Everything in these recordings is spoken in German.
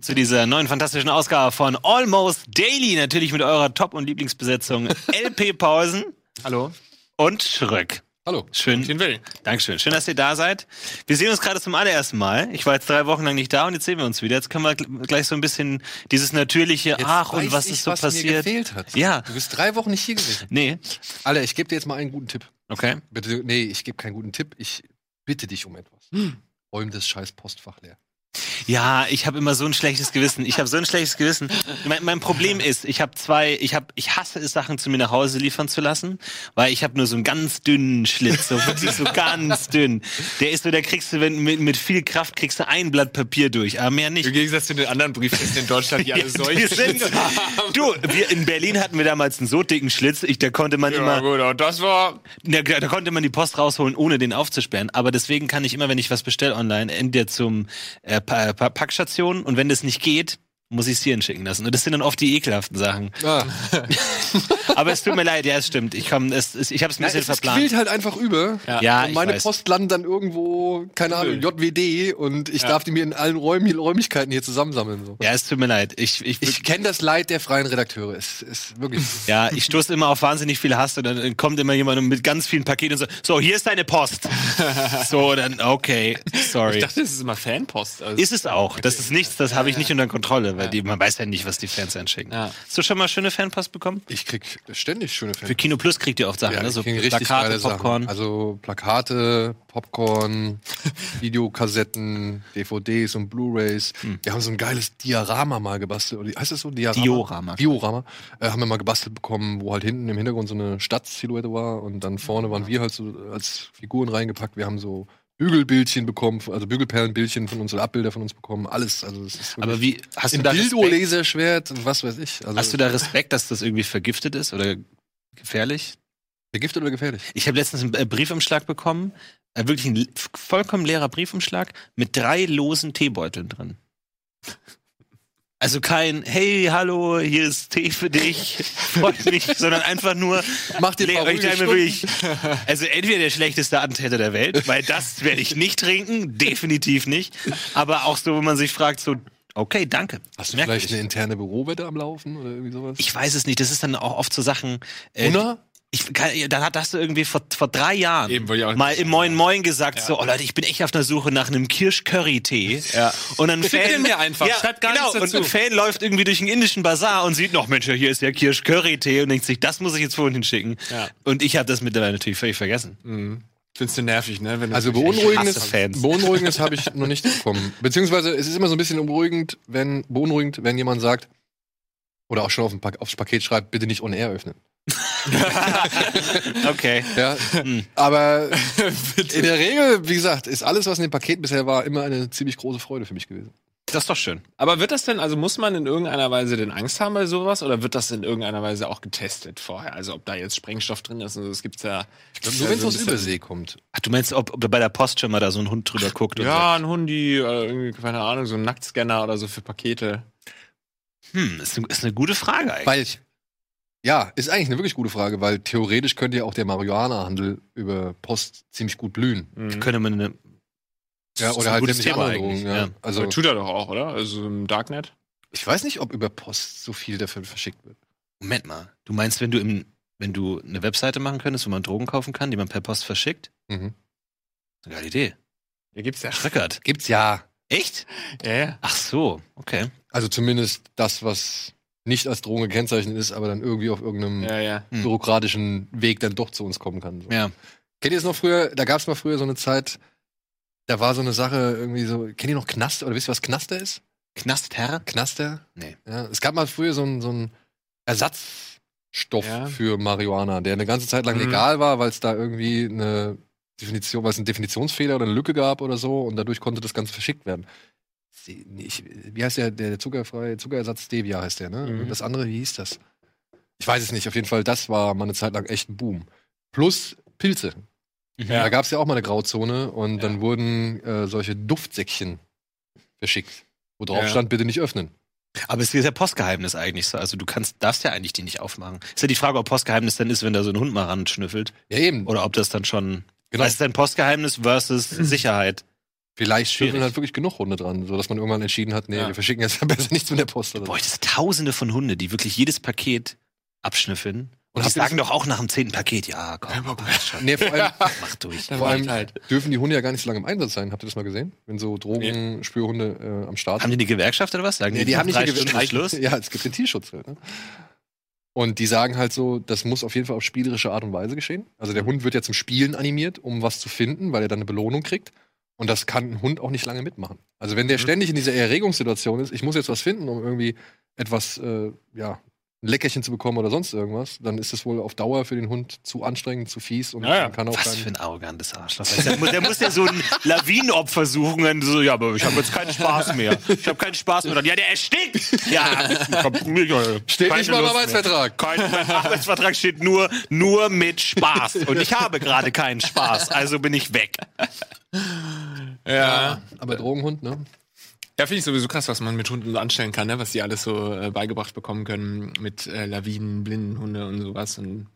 Zu dieser neuen fantastischen Ausgabe von Almost Daily, natürlich mit eurer Top- und Lieblingsbesetzung LP Pausen Hallo. und Schröck. Hallo. Schön. Dankeschön. Schön, dass ihr da seid. Wir sehen uns gerade zum allerersten Mal. Ich war jetzt drei Wochen lang nicht da und jetzt sehen wir uns wieder. Jetzt können wir gl- gleich so ein bisschen dieses natürliche, Jetzt ach und was ich, ist so was Mir passiert. gefehlt hat. Ja. Du bist drei Wochen nicht hier gewesen. Nee. Alter, ich gebe dir jetzt mal einen guten Tipp. Okay. Bitte, nee, ich gebe keinen guten Tipp. Ich bitte dich um etwas. Hm. Räum das scheiß Postfach leer. Ja, ich habe immer so ein schlechtes Gewissen. Ich habe so ein schlechtes Gewissen. Mein, mein Problem ist, ich habe zwei, ich habe, ich hasse es, Sachen zu mir nach Hause liefern zu lassen, weil ich habe nur so einen ganz dünnen Schlitz, so wirklich so ganz dünn. Der ist so, der kriegst du, wenn mit, mit viel Kraft kriegst du ein Blatt Papier durch, aber mehr nicht. Im Gegensatz zu den anderen Briefkästen in Deutschland, die alle solche die sind, haben. du, wir in Berlin hatten wir damals einen so dicken Schlitz, ich, da konnte man Ja, immer, gut, und das war. da, da konnte man die Post rausholen, ohne den aufzusperren. Aber deswegen kann ich immer, wenn ich was bestelle online, entweder zum äh, Packstation und wenn das nicht geht, muss ich es hierhin schicken lassen. Und das sind dann oft die ekelhaften Sachen. Ah. Aber es tut mir leid, ja, es stimmt. Ich komm, es, es, ich habe es ein Ja, bisschen es, es verplant. quillt halt einfach über. Ja, und ich meine weiß. Post landet dann irgendwo, keine Ahnung, JWD und ich darf die mir in allen Räum Räumlichkeiten hier zusammensammeln. So. Ja, es tut mir leid. Ich, ich, Ich kenne das Leid der freien Redakteure. Es ist wirklich. ja, ich stoße immer auf wahnsinnig viel Hass und dann kommt immer jemand mit ganz vielen Paketen und so, so, hier ist deine Post. so, dann, okay, sorry. Ich dachte, das ist immer Fanpost. Also, Ist es auch. Das ist nichts, das habe ich nicht unter Kontrolle, weil die, man weiß ja nicht, was die Fans einschicken. Ja. Hast du schon mal schöne Fanpost bekommen? Ich krieg ständig schöne Fans. Für Kino Plus kriegt ihr oft Sachen, Ja, ne? So Plakate, Popcorn. Sachen. Also Plakate, Popcorn, Videokassetten, DVDs und Blu-rays. Hm. Wir haben so ein geiles Diorama mal gebastelt. Heißt das so? Diorama? Diorama. Diorama. Äh, haben wir mal gebastelt bekommen, wo halt hinten im Hintergrund so eine Stadtsilhouette war und dann vorne waren wir halt so als Figuren reingepackt. Wir haben so Bügelbildchen bekommen, also Bügelperlenbildchen von uns oder Abbilder von uns bekommen. Alles. Also ist Aber wie, hast du da Respekt, Dildo-Laserschwert und was weiß ich. Also hast du da Respekt, dass das irgendwie vergiftet ist oder gefährlich? vergiftet oder gefährlich? Ich habe letztens einen äh, Briefumschlag bekommen, äh, wirklich ein vollkommen leerer Briefumschlag mit drei losen Teebeuteln drin. Also kein, hey, hallo, hier ist Tee für dich, freut mich, sondern einfach nur, Mach dir leer. Ich denke mir wirklich, also entweder der schlechteste Attentäter der Welt, weil das werde ich nicht trinken, definitiv nicht, aber auch so, wo man sich fragt, so, okay, danke. Hast du vielleicht eine interne Bürowette am Laufen oder irgendwie sowas? Ich weiß es nicht, das ist dann auch oft so Sachen, äh? Ich kann, dann hat- du irgendwie vor, vor drei Jahren Eben, mal im Moin Moin gesagt, so, oh Leute, ich bin echt auf der Suche nach einem Kirsch-Curry-Tee. Ja. Und ein Bitte Fan, mir einfach, schreibt gar genau, nichts dazu. Und ein Fan läuft irgendwie durch den indischen Bazar und sieht noch, Mensch, hier ist der Kirsch-Curry-Tee und denkt sich, das muss ich jetzt vorhin hinschicken. Ja. Und ich habe das mittlerweile natürlich völlig vergessen. Findest du nervig, ne? Wenn du Also beunruhigendes, Fans. beunruhigendes habe ich noch nicht bekommen. Beziehungsweise es ist immer so ein bisschen beunruhigend, wenn beunruhigend, wenn jemand sagt oder auch schon auf ein pa aufs Paket schreibt, bitte nicht on air öffnen. Okay. Ja, Hm. aber in der Regel, wie gesagt, ist alles, was in dem Paket bisher war, immer eine ziemlich große Freude für mich gewesen. Das ist doch schön. Aber wird das denn, also muss man in irgendeiner Weise denn Angst haben bei sowas oder wird das in irgendeiner Weise auch getestet vorher? Also ob da jetzt Sprengstoff drin ist, also es gibt's ja. Nur wenn es so aus Übersee kommt. Ach, du meinst, ob, ob bei der Post schon mal da so ein Hund drüber guckt und Ja, ein Hundi, oder irgendwie, keine Ahnung, so ein Nacktscanner oder so für Pakete. hm, ist eine, ist eine gute Frage eigentlich. Weil, ja, ist eigentlich eine wirklich gute Frage, weil theoretisch könnte ja auch der Marihuana-Handel über Post ziemlich gut blühen. Mhm. Könnte man eine, Ja, Das ist oder ein halt Thema andere eigentlich, Drogen, ja. ja. Also, Aber tut er doch auch, oder? Also im Darknet. ich weiß nicht, ob über Post so viel dafür verschickt wird. Moment mal. Du meinst, wenn du im, wenn du eine Webseite machen könntest, wo man Drogen kaufen kann, die man per Post verschickt? Mhm. Eine geile Idee. Ja, gibt's ja. Schröckert. Gibt's ja. Echt? Ja, ja. Ach so, okay. Also zumindest das, was nicht als Drogen gekennzeichnet ist, aber dann irgendwie auf irgendeinem Ja, ja. Hm. bürokratischen Weg dann doch zu uns kommen kann. So. Ja. Kennt ihr es noch früher? Da gab es mal früher so eine Zeit, da war so eine Sache irgendwie so, kennt ihr noch Knaster oder wisst ihr, was Knaster ist? Knastherr? Knaster? Nee. Ja, es gab mal früher so einen so Ersatzstoff Ja. für Marihuana, der eine ganze Zeit lang Mhm. legal war, weil es da irgendwie eine Definition, weil es einen Definitionsfehler oder eine Lücke gab oder so und dadurch konnte das Ganze verschickt werden. Ich, wie heißt der, der zuckerfreie Zuckerersatz Stevia heißt der, ne? Mhm. Und das andere, wie hieß das? Ich weiß es nicht. Auf jeden Fall, das war mal eine Zeit lang echt ein Boom. Plus Pilze. Da gab es ja auch mal eine Grauzone und dann wurden äh, solche Duftsäckchen verschickt, wo drauf Ja. stand, bitte nicht öffnen. Aber es ist ja Postgeheimnis eigentlich so. Also du kannst, darfst ja eigentlich die nicht aufmachen. Ist ja die Frage, ob Postgeheimnis dann ist, wenn da so ein Hund mal ran schnüffelt. Ja, eben. Oder ob das dann schon. Genau. Was ist denn Postgeheimnis versus Sicherheit? Vielleicht schnüffeln halt wirklich genug Hunde dran, sodass man irgendwann entschieden hat, nee, Ja. wir verschicken jetzt besser nichts mit der Post. Oder das sind tausende von Hunde, die wirklich jedes Paket abschnüffeln. Und die sagen doch auch nach dem zehnten Paket, ja, komm, schon. Nee, vor allem, mach durch. vor allem halt. dürfen die Hunde ja gar nicht so lange im Einsatz sein. Habt ihr das mal gesehen? Wenn so Drogenspürhunde äh, am Start Haben die eine Gewerkschaft oder was? Sagen Nee, die haben nicht eine Gewerkschaft. Ja, es gibt den Tierschutz. Ne? Und die sagen halt so, das muss auf jeden Fall auf spielerische Art und Weise geschehen. Also der Hund wird ja zum Spielen animiert, um was zu finden, weil er dann eine Belohnung kriegt. Und das kann ein Hund auch nicht lange mitmachen. Also wenn der ständig in dieser Erregungssituation ist, ich muss jetzt was finden, um irgendwie etwas, äh, ja, ein Leckerchen zu bekommen oder sonst irgendwas, dann ist das wohl auf Dauer für den Hund zu anstrengend, zu fies und Ja, ja. man kann auch Was dann für ein arrogantes Arschloch. Der muss, der muss ja so ein Lawinenopfer suchen und so, ja, aber ich habe jetzt keinen Spaß mehr. Ich habe keinen Spaß mehr. Dann, ja, der erstickt. Ja, Steht nicht mal im. Arbeitsvertrag. Kein mein Arbeitsvertrag steht nur, nur mit Spaß. Und ich habe gerade keinen Spaß, also bin ich weg. Ja. Aber Drogenhund, ne? Ja, finde ich sowieso krass, was man mit Hunden so anstellen kann, ne? was die alles so äh, beigebracht bekommen können mit äh, Lawinen, Blindenhunde und sowas. Und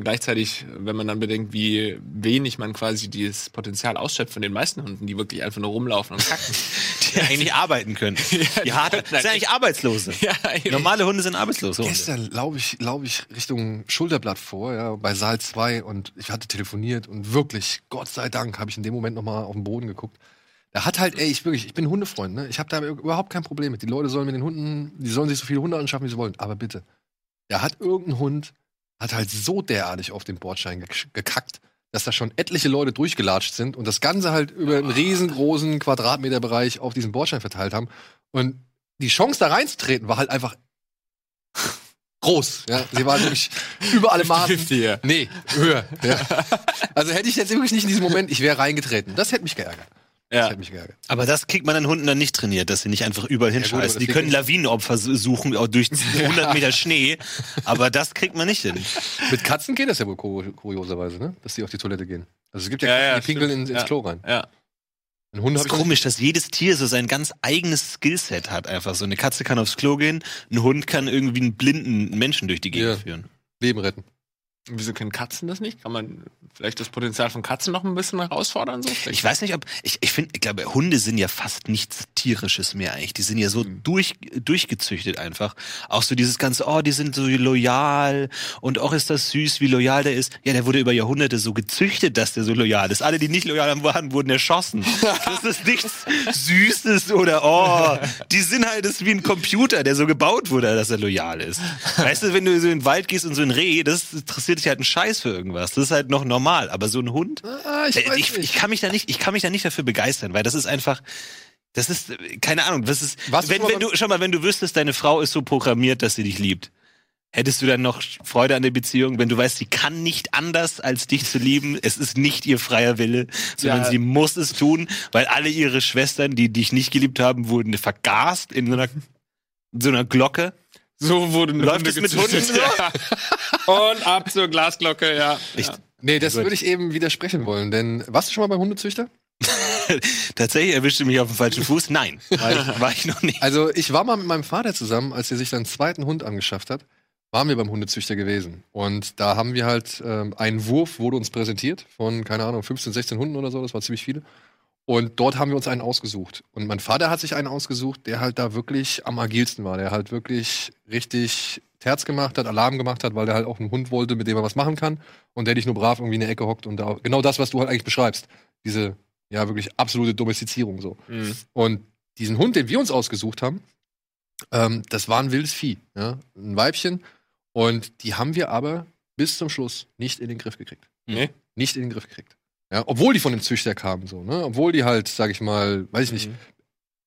gleichzeitig, wenn man dann bedenkt, wie wenig man quasi dieses Potenzial ausschöpft von den meisten Hunden, die wirklich einfach nur rumlaufen und kacken. Die eigentlich arbeiten können. Die hart, das sind eigentlich Arbeitslose. ja. Normale Hunde sind arbeitslose Hunde. Gestern laufe ich, lauf ich Richtung Schulterblatt vor, ja, bei Saal 2 und ich hatte telefoniert und wirklich, Gott sei Dank, habe ich in dem Moment nochmal auf den Boden geguckt. Da hat halt, ey, ich wirklich, ich bin Hundefreund, ne? Ich habe da überhaupt kein Problem mit. Die Leute sollen mit den Hunden, die sollen sich so viele Hunde anschaffen, wie sie wollen. Aber bitte, da hat irgendein Hund, hat halt so derartig auf den Bordschein gek- gekackt, dass da schon etliche Leute durchgelatscht sind und das Ganze halt über einen riesengroßen Quadratmeterbereich auf diesen Bordschein verteilt haben. Und die Chance da reinzutreten war halt einfach groß. Ja? Sie war wirklich über alle Maßen. 50, ja. Nee, höher. Ja. Also hätte ich jetzt wirklich nicht in diesem Moment, ich wäre reingetreten. Das hätte mich geärgert. Das Ja. hätte mich geärgert. Aber das kriegt man den Hunden dann nicht trainiert, dass sie nicht einfach überall hinscheißen. das die können Lawinenopfer su- suchen, auch durch 100 Meter Schnee. Aber das kriegt man nicht hin. Mit Katzen geht das ja wohl kur kurioserweise, ne? Dass die auf die Toilette gehen. Also es gibt ja, Ja, Katzen, ja, die pinkeln stimmt. ins, ins Ja. Klo rein. Ja. Ein Hund Das hat ist komisch, dass jedes Tier so sein ganz eigenes Skillset hat. Einfach so eine Katze kann aufs Klo gehen, ein Hund kann irgendwie einen blinden Menschen durch die Gegend Ja. führen. Leben retten. Wieso können Katzen das nicht? Kann man vielleicht das Potenzial von Katzen noch ein bisschen herausfordern? So? Vielleicht- Ich weiß nicht, ob ich ich finde, ich glaube, Hunde sind ja fast nichts tierisches mehr eigentlich. Die sind ja so durch durchgezüchtet einfach. Auch so dieses ganze, oh, die sind so loyal und auch ist das süß, wie loyal der ist. Ja, der wurde über Jahrhunderte so gezüchtet, dass der so loyal ist. Alle, die nicht loyal waren, wurden erschossen. Das ist nichts Süßes oder oh, die sind halt das ist wie ein Computer, der so gebaut wurde, dass er loyal ist. Weißt du, wenn du so in den Wald gehst und so ein Reh, das interessiert dich halt ein Scheiß für irgendwas. Das ist halt noch normal. Aber so ein Hund, Ah, ich weiß ich, ich kann mich da nicht, ich kann mich da nicht dafür begeistern, weil das ist einfach, das ist, äh, keine Ahnung, das ist, du wenn, schon mal wenn du, schau mal, wenn du wüsstest, deine Frau ist so programmiert, dass sie dich liebt. Hättest du dann noch Freude an der Beziehung, wenn du weißt, sie kann nicht anders, als dich zu lieben? Es ist nicht ihr freier Wille, sondern Ja. sie muss es tun, weil alle ihre Schwestern, die dich nicht geliebt haben, wurden vergast in so einer, in so einer Glocke. So wurden Läuft Hunde es mit gezüchtet. Hunden Ja. Und ab zur Glasglocke, ja. Ich, ja. Nee, das Gut. würde ich eben widersprechen wollen, denn warst du schon mal beim Hundezüchter? Tatsächlich erwischte mich auf dem falschen Fuß. Nein, war ich, war ich noch nicht. Also ich war mal mit meinem Vater zusammen, als er sich seinen zweiten Hund angeschafft hat, waren wir beim Hundezüchter gewesen. Und da haben wir halt, ähm, einen Wurf wurde uns präsentiert von, keine Ahnung, 15, 16 Hunden oder so, das war ziemlich viele. Und dort haben wir uns einen ausgesucht. Und mein Vater hat sich einen ausgesucht, der halt da wirklich am agilsten war, der halt wirklich richtig Terz gemacht hat, Alarm gemacht hat, weil der halt auch einen Hund wollte, mit dem er was machen kann. Und der nicht nur brav irgendwie in der Ecke hockt und da, genau das, was du halt eigentlich beschreibst. Diese, ja, wirklich absolute Domestizierung so. Mhm. Und diesen Hund, den wir uns ausgesucht haben, ähm, das war ein wildes Vieh, ja? ein Weibchen. Und die haben wir aber bis zum Schluss nicht in den Griff gekriegt. Nee? Nicht in den Griff gekriegt. Ja? Obwohl die von dem Züchter kamen, so, ne? Obwohl die halt, sag ich mal, weiß ich nicht, Mhm.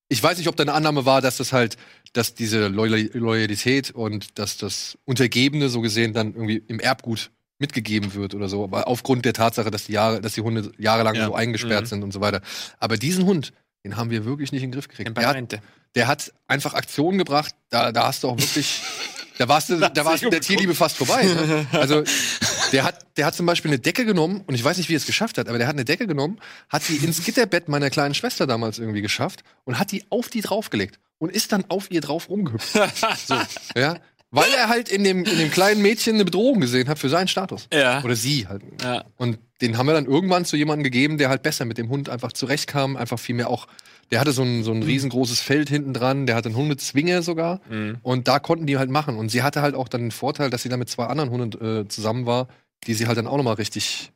ich weiß nicht, ob deine Annahme war, dass das halt, dass diese Loyal Loyalität und dass das Untergebene so gesehen dann irgendwie im Erbgut mitgegeben wird oder so, aber aufgrund der Tatsache, dass die Jahre, dass die Hunde jahrelang Ja. so eingesperrt Mhm. sind und so weiter. Aber diesen Hund, den haben wir wirklich nicht in den Griff gekriegt. Der hat, der hat einfach Aktionen gebracht, da, da hast du auch wirklich, da warst du, da warst du der Tierliebe fast vorbei. Ne? Also der hat, der hat zum Beispiel eine Decke genommen und ich weiß nicht, wie er es geschafft hat, aber der hat eine Decke genommen, hat die ins Gitterbett meiner kleinen Schwester damals irgendwie geschafft und hat die auf die draufgelegt und ist dann auf ihr drauf rumgehüpft. so, ja. Weil er halt in dem, in dem kleinen Mädchen eine Bedrohung gesehen hat für seinen Status. Ja. Oder sie halt. ja. Und den haben wir dann irgendwann zu jemandem gegeben, der halt besser mit dem Hund einfach zurechtkam, einfach viel mehr auch. Der hatte so ein, so ein riesengroßes Feld hinten dran, der hatte einen Hundezwinger sogar. Mhm. Und da konnten die halt machen. Und sie hatte halt auch dann den Vorteil, dass sie dann mit zwei anderen Hunden äh, zusammen war, die sie halt dann auch nochmal richtig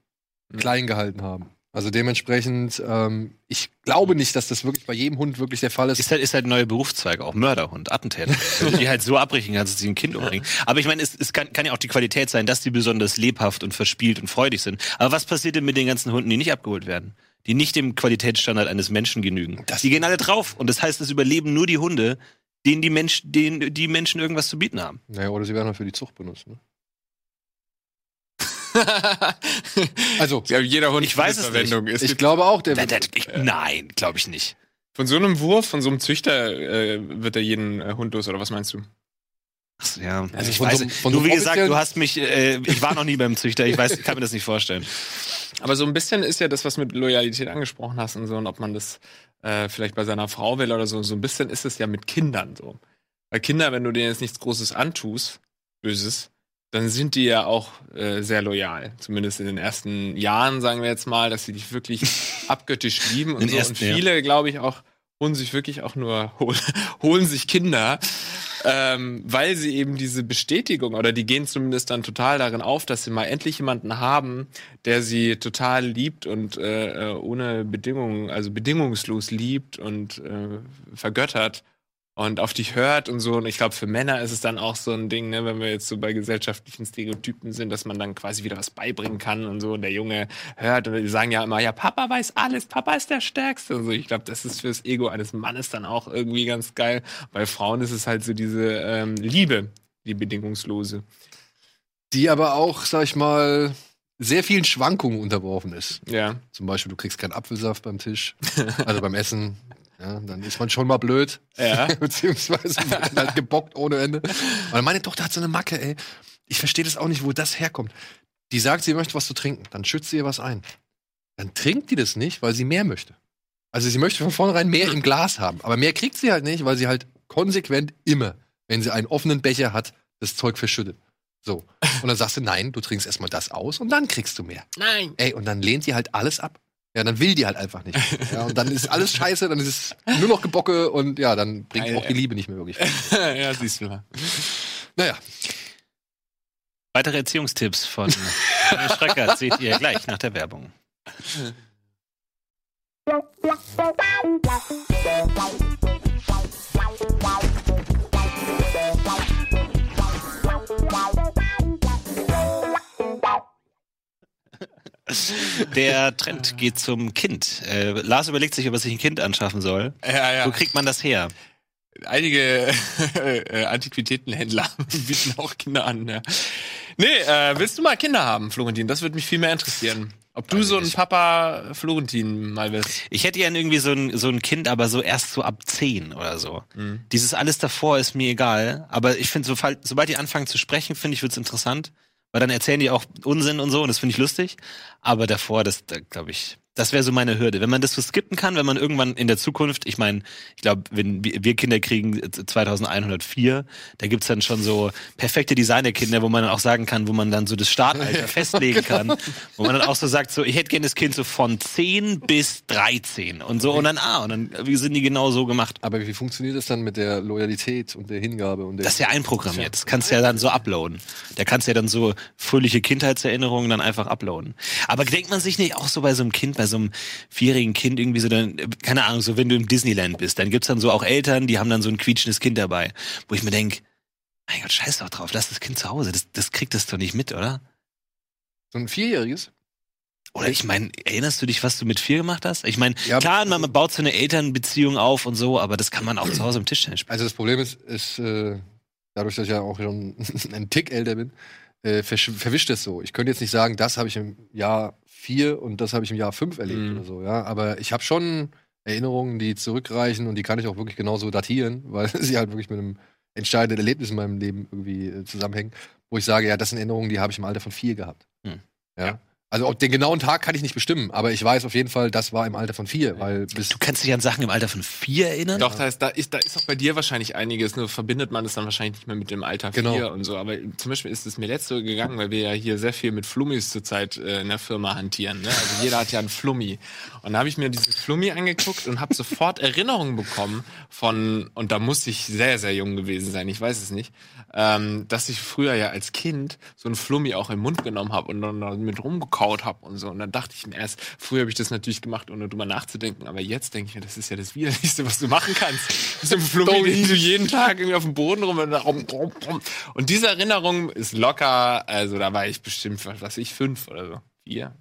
Mhm. klein gehalten haben. Also dementsprechend, ähm, ich glaube nicht, dass das wirklich bei jedem Hund wirklich der Fall ist. Ist halt, ist halt ein neuer Berufszweig, auch Mörderhund, Attentäter. Du die halt so abbrechen kannst, dass sie ein Kind umbringen. Aber ich meine, es, es kann, kann ja auch die Qualität sein, dass die besonders lebhaft und verspielt und freudig sind. Aber was passiert denn mit den ganzen Hunden, die nicht abgeholt werden? Die nicht dem Qualitätsstandard eines Menschen genügen. Das- die gehen alle drauf. Und das heißt, es überleben nur die Hunde, denen die, Mensch, denen die Menschen irgendwas zu bieten haben. Naja, oder sie werden halt für die Zucht benutzt. Ne? Also, Ich jeder Hund Ich weiß es Verwendung. Es ich gibt glaube auch, der Da- da- ich, nein, glaube ich nicht. von so einem Wurf, von so einem Züchter, äh, wird er jeden äh, Hund los, oder was meinst du? Ach ja, Also ich von weiß so nicht. von Du, wie gesagt, du hast mich, äh, ich war noch nie beim Züchter, ich weiß, kann mir das nicht vorstellen. Aber so ein bisschen ist ja das, was mit Loyalität angesprochen hast und so, und ob man das äh, vielleicht bei seiner Frau will oder so, so ein bisschen ist es ja mit Kindern so. Weil Kinder, wenn du denen jetzt nichts Großes antust, Böses, dann sind die ja auch äh, sehr loyal. Zumindest in den ersten Jahren, sagen wir jetzt mal, dass sie dich wirklich abgöttisch lieben und so. ersten, und ja. viele, glaube ich, auch holen sich wirklich auch nur, hol, holen sich Kinder, ähm, weil sie eben diese Bestätigung oder die gehen zumindest dann total darin auf, dass sie mal endlich jemanden haben, der sie total liebt und äh, äh, ohne Bedingungen, also bedingungslos liebt und äh, vergöttert und auf dich hört und so. Und ich glaube, für Männer ist es dann auch so ein Ding, ne, wenn wir jetzt so bei gesellschaftlichen Stereotypen sind, dass man dann quasi wieder was beibringen kann und so. Und der Junge hört und die sagen ja immer, ja, Papa weiß alles, Papa ist der Stärkste. Und so. Ich glaube, das ist fürs Ego eines Mannes dann auch irgendwie ganz geil. Bei Frauen ist es halt so diese ähm, Liebe, die bedingungslose. die aber auch, sag ich mal, sehr vielen Schwankungen unterworfen ist. Ja. Zum Beispiel, du kriegst keinen Apfelsaft beim Tisch, also beim Essen. Ja, dann ist man schon mal blöd. Ja. Beziehungsweise halt gebockt ohne Ende. Und meine Tochter hat so eine Macke, ey. Ich verstehe das auch nicht, wo das herkommt. Die sagt, sie möchte was zu trinken. Dann schützt sie ihr was ein. Dann trinkt die das nicht, weil sie mehr möchte. Also sie möchte von vornherein mehr im Glas haben. Aber mehr kriegt sie halt nicht, weil sie halt konsequent immer, wenn sie einen offenen Becher hat, das Zeug verschüttet. So. Und dann sagst du, nein, du trinkst erstmal das aus und dann kriegst du mehr. Nein. Ey, und dann lehnt die halt alles ab. Ja, dann will die halt einfach nicht. Ja, und dann ist alles scheiße, dann ist es nur noch Gebocke und ja, dann bringt Ei, auch die. Liebe nicht mehr wirklich. ja, siehst du mal. Naja, Weitere Erziehungstipps von Daniel Schröckert seht ihr gleich nach der Werbung. Der Trend geht zum Kind. Äh, Lars überlegt sich, ob er sich ein Kind anschaffen soll. Ja, ja. Wo kriegt man das her? Einige äh, Antiquitätenhändler bieten auch Kinder an. Ja. Nee, äh, willst du mal Kinder haben, Florentin? Das würde mich viel mehr interessieren. Ob du so ein. Papa Florentin mal wirst. Ich hätte gern irgendwie so ein, so ein Kind, aber so erst so ab 10 oder so. Mhm. Dieses alles davor ist mir egal. Aber ich finde, sobald, sobald die anfangen zu sprechen, finde ich, wird's interessant. Weil dann erzählen die auch Unsinn und so und das finde ich lustig. Aber davor, das, da glaube ich, das wäre so meine Hürde. Wenn man das so skippen kann, wenn man irgendwann in der Zukunft, ich meine, ich glaube, wenn wir Kinder kriegen äh, 2104, da gibt's dann schon so perfekte Designerkinder, wo man dann auch sagen kann, wo man dann so das Startalter festlegen kann. Wo man dann auch so sagt, so, ich hätte gerne das Kind so von 10 bis 13 und so und dann, ah, und dann, wie sind die genau so gemacht? aber wie funktioniert das dann mit der Loyalität und der Hingabe und der Das ist ja einprogrammiert. Das kannst du ja dann so uploaden. Da kannst du ja dann so fröhliche Kindheitserinnerungen dann einfach uploaden. Aber denkt man sich nicht auch so bei so einem Kind, bei so einem vierjährigen Kind irgendwie so dann, keine Ahnung, so wenn du im Disneyland bist, dann gibt's dann so auch Eltern, die haben dann so ein quietschendes Kind dabei, wo ich mir denk, mein Gott, scheiß doch drauf, lass das Kind zu Hause. Das, das kriegt das doch nicht mit, oder? so ein Vierjähriges? Oder ich meine, erinnerst du dich, was du mit vier gemacht hast? Ich meine, Ja, klar, man baut so eine Elternbeziehung auf und so, aber das kann man auch zu Hause im Tischtennis spielen. Also das Problem ist, ist äh, dadurch, dass ich ja auch schon ein Tick älter bin, äh, verwischt das so. Ich könnte jetzt nicht sagen, das habe ich im Jahr vier und das habe ich im Jahr fünf erlebt Mhm. oder so, ja. Aber ich habe schon Erinnerungen, die zurückreichen und die kann ich auch wirklich genauso datieren, weil sie halt wirklich mit einem entscheidenden Erlebnis in meinem Leben irgendwie äh, zusammenhängen, wo ich sage, ja, das sind Erinnerungen, die habe ich im Alter von vier gehabt. Hm. Ja. Ja. Also ob den genauen Tag kann ich nicht bestimmen, aber ich weiß auf jeden Fall, das war im Alter von vier, weil bis Du kannst dich an Sachen im Alter von vier erinnern? Doch, da ist, da, ist, da ist auch bei dir wahrscheinlich einiges, nur verbindet man es dann wahrscheinlich nicht mehr mit dem Alter Genau. 4 und so. Aber zum Beispiel ist es mir letzte so gegangen, weil wir ja hier sehr viel mit Flummis zurzeit äh, in der Firma hantieren. Ne? Also jeder hat ja einen Flummi. Und da habe ich mir dieses Flummi angeguckt und habe sofort Erinnerungen bekommen von, und da muss ich sehr, sehr jung gewesen sein, ich weiß es nicht, ähm, dass ich früher ja als Kind so ein Flummi auch im Mund genommen habe und dann damit rumgekaut habe und so. Und dann dachte ich mir erst, früher habe ich das natürlich gemacht, ohne drüber nachzudenken, aber jetzt denke ich mir, das ist ja das Widerlichste, was du machen kannst. Das ist ein Flummi, den du jeden Tag irgendwie auf dem Boden rum und, rum, rum, rum. und diese Erinnerung ist locker, also da war ich bestimmt, was weiß ich, fünf oder so. Vier.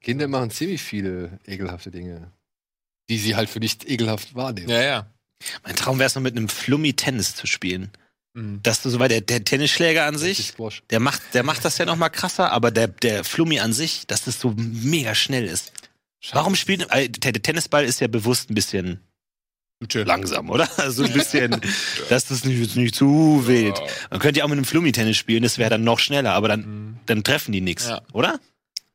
Kinder machen ziemlich viele ekelhafte Dinge, die sie halt für nicht ekelhaft wahrnehmen. Ja, ja. Mein Traum wäre es noch mit einem Flummi Tennis zu spielen. Mhm. Dass du so, der, der Tennisschläger an sich, der macht, der macht das ja noch mal krasser, aber der, der Flummi an sich, dass das so mega schnell ist. Warum spielt, äh, der Tennisball ist ja bewusst ein bisschen langsam, oder? Also ein bisschen, dass das nicht, nicht zu weht. Man könnte ja auch mit einem Flummi-Tennis spielen, das wäre dann noch schneller, aber dann, Mhm. dann treffen die nichts, Ja. oder?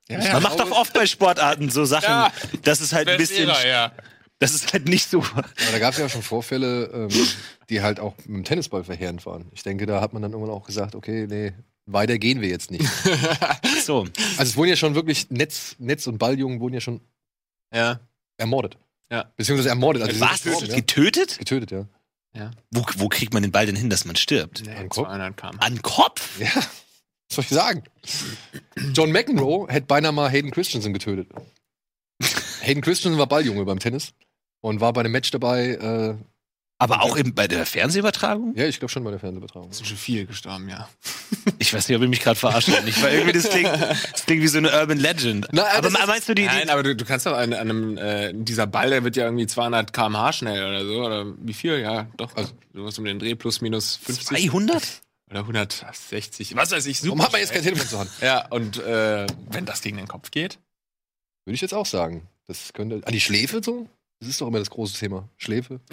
Ja, Man macht doch oft bei Sportarten so Sachen, Ja. dass es halt ein bisschen, ja. Das ist halt nicht so. Aber da gab es ja schon Vorfälle, ähm, die halt auch mit dem Tennisball verheerend waren. Ich denke, da hat man dann irgendwann auch gesagt, okay, nee, weiter gehen wir jetzt nicht. So. Also es wurden ja schon wirklich Netz, Netz und Balljungen wurden ja schon Ja. ermordet. Ja. Beziehungsweise ermordet. Also Was? gestorben, ja. Getötet? Getötet, ja. Wo, wo kriegt man den Ball denn hin, dass man stirbt? Nee, An Kopf? 200 km. An Kopf? Ja, was soll ich sagen? John McEnroe hätte beinahe mal Hayden Christensen getötet. Hayden Christensen war Balljunge beim Tennis und war bei einem Match dabei. Äh, Aber auch im, bei der Fernsehübertragung? ja, ich glaube schon bei der Fernsehübertragung. sind schon viele gestorben, ja. Ich weiß nicht, ob ich mich gerade verarscht nicht, weil irgendwie das klingt, das klingt wie so eine Urban Legend. Na, aber das ist- meinst du die, die Nein, aber du, du kannst doch an, an einem, äh, dieser Ball, der wird ja irgendwie 200 km/h schnell oder so, oder wie viel? Ja, doch. Also- sowas um den Dreh, plus minus 50 200? oder 160, was weiß ich, super. Warum hat man jetzt kein. Telefon zur Hand? Ja, und äh, wenn das gegen den Kopf geht, Würde ich jetzt auch sagen. Das könnte. An die Schläfe so? Das ist doch immer das große Thema. Schläfe.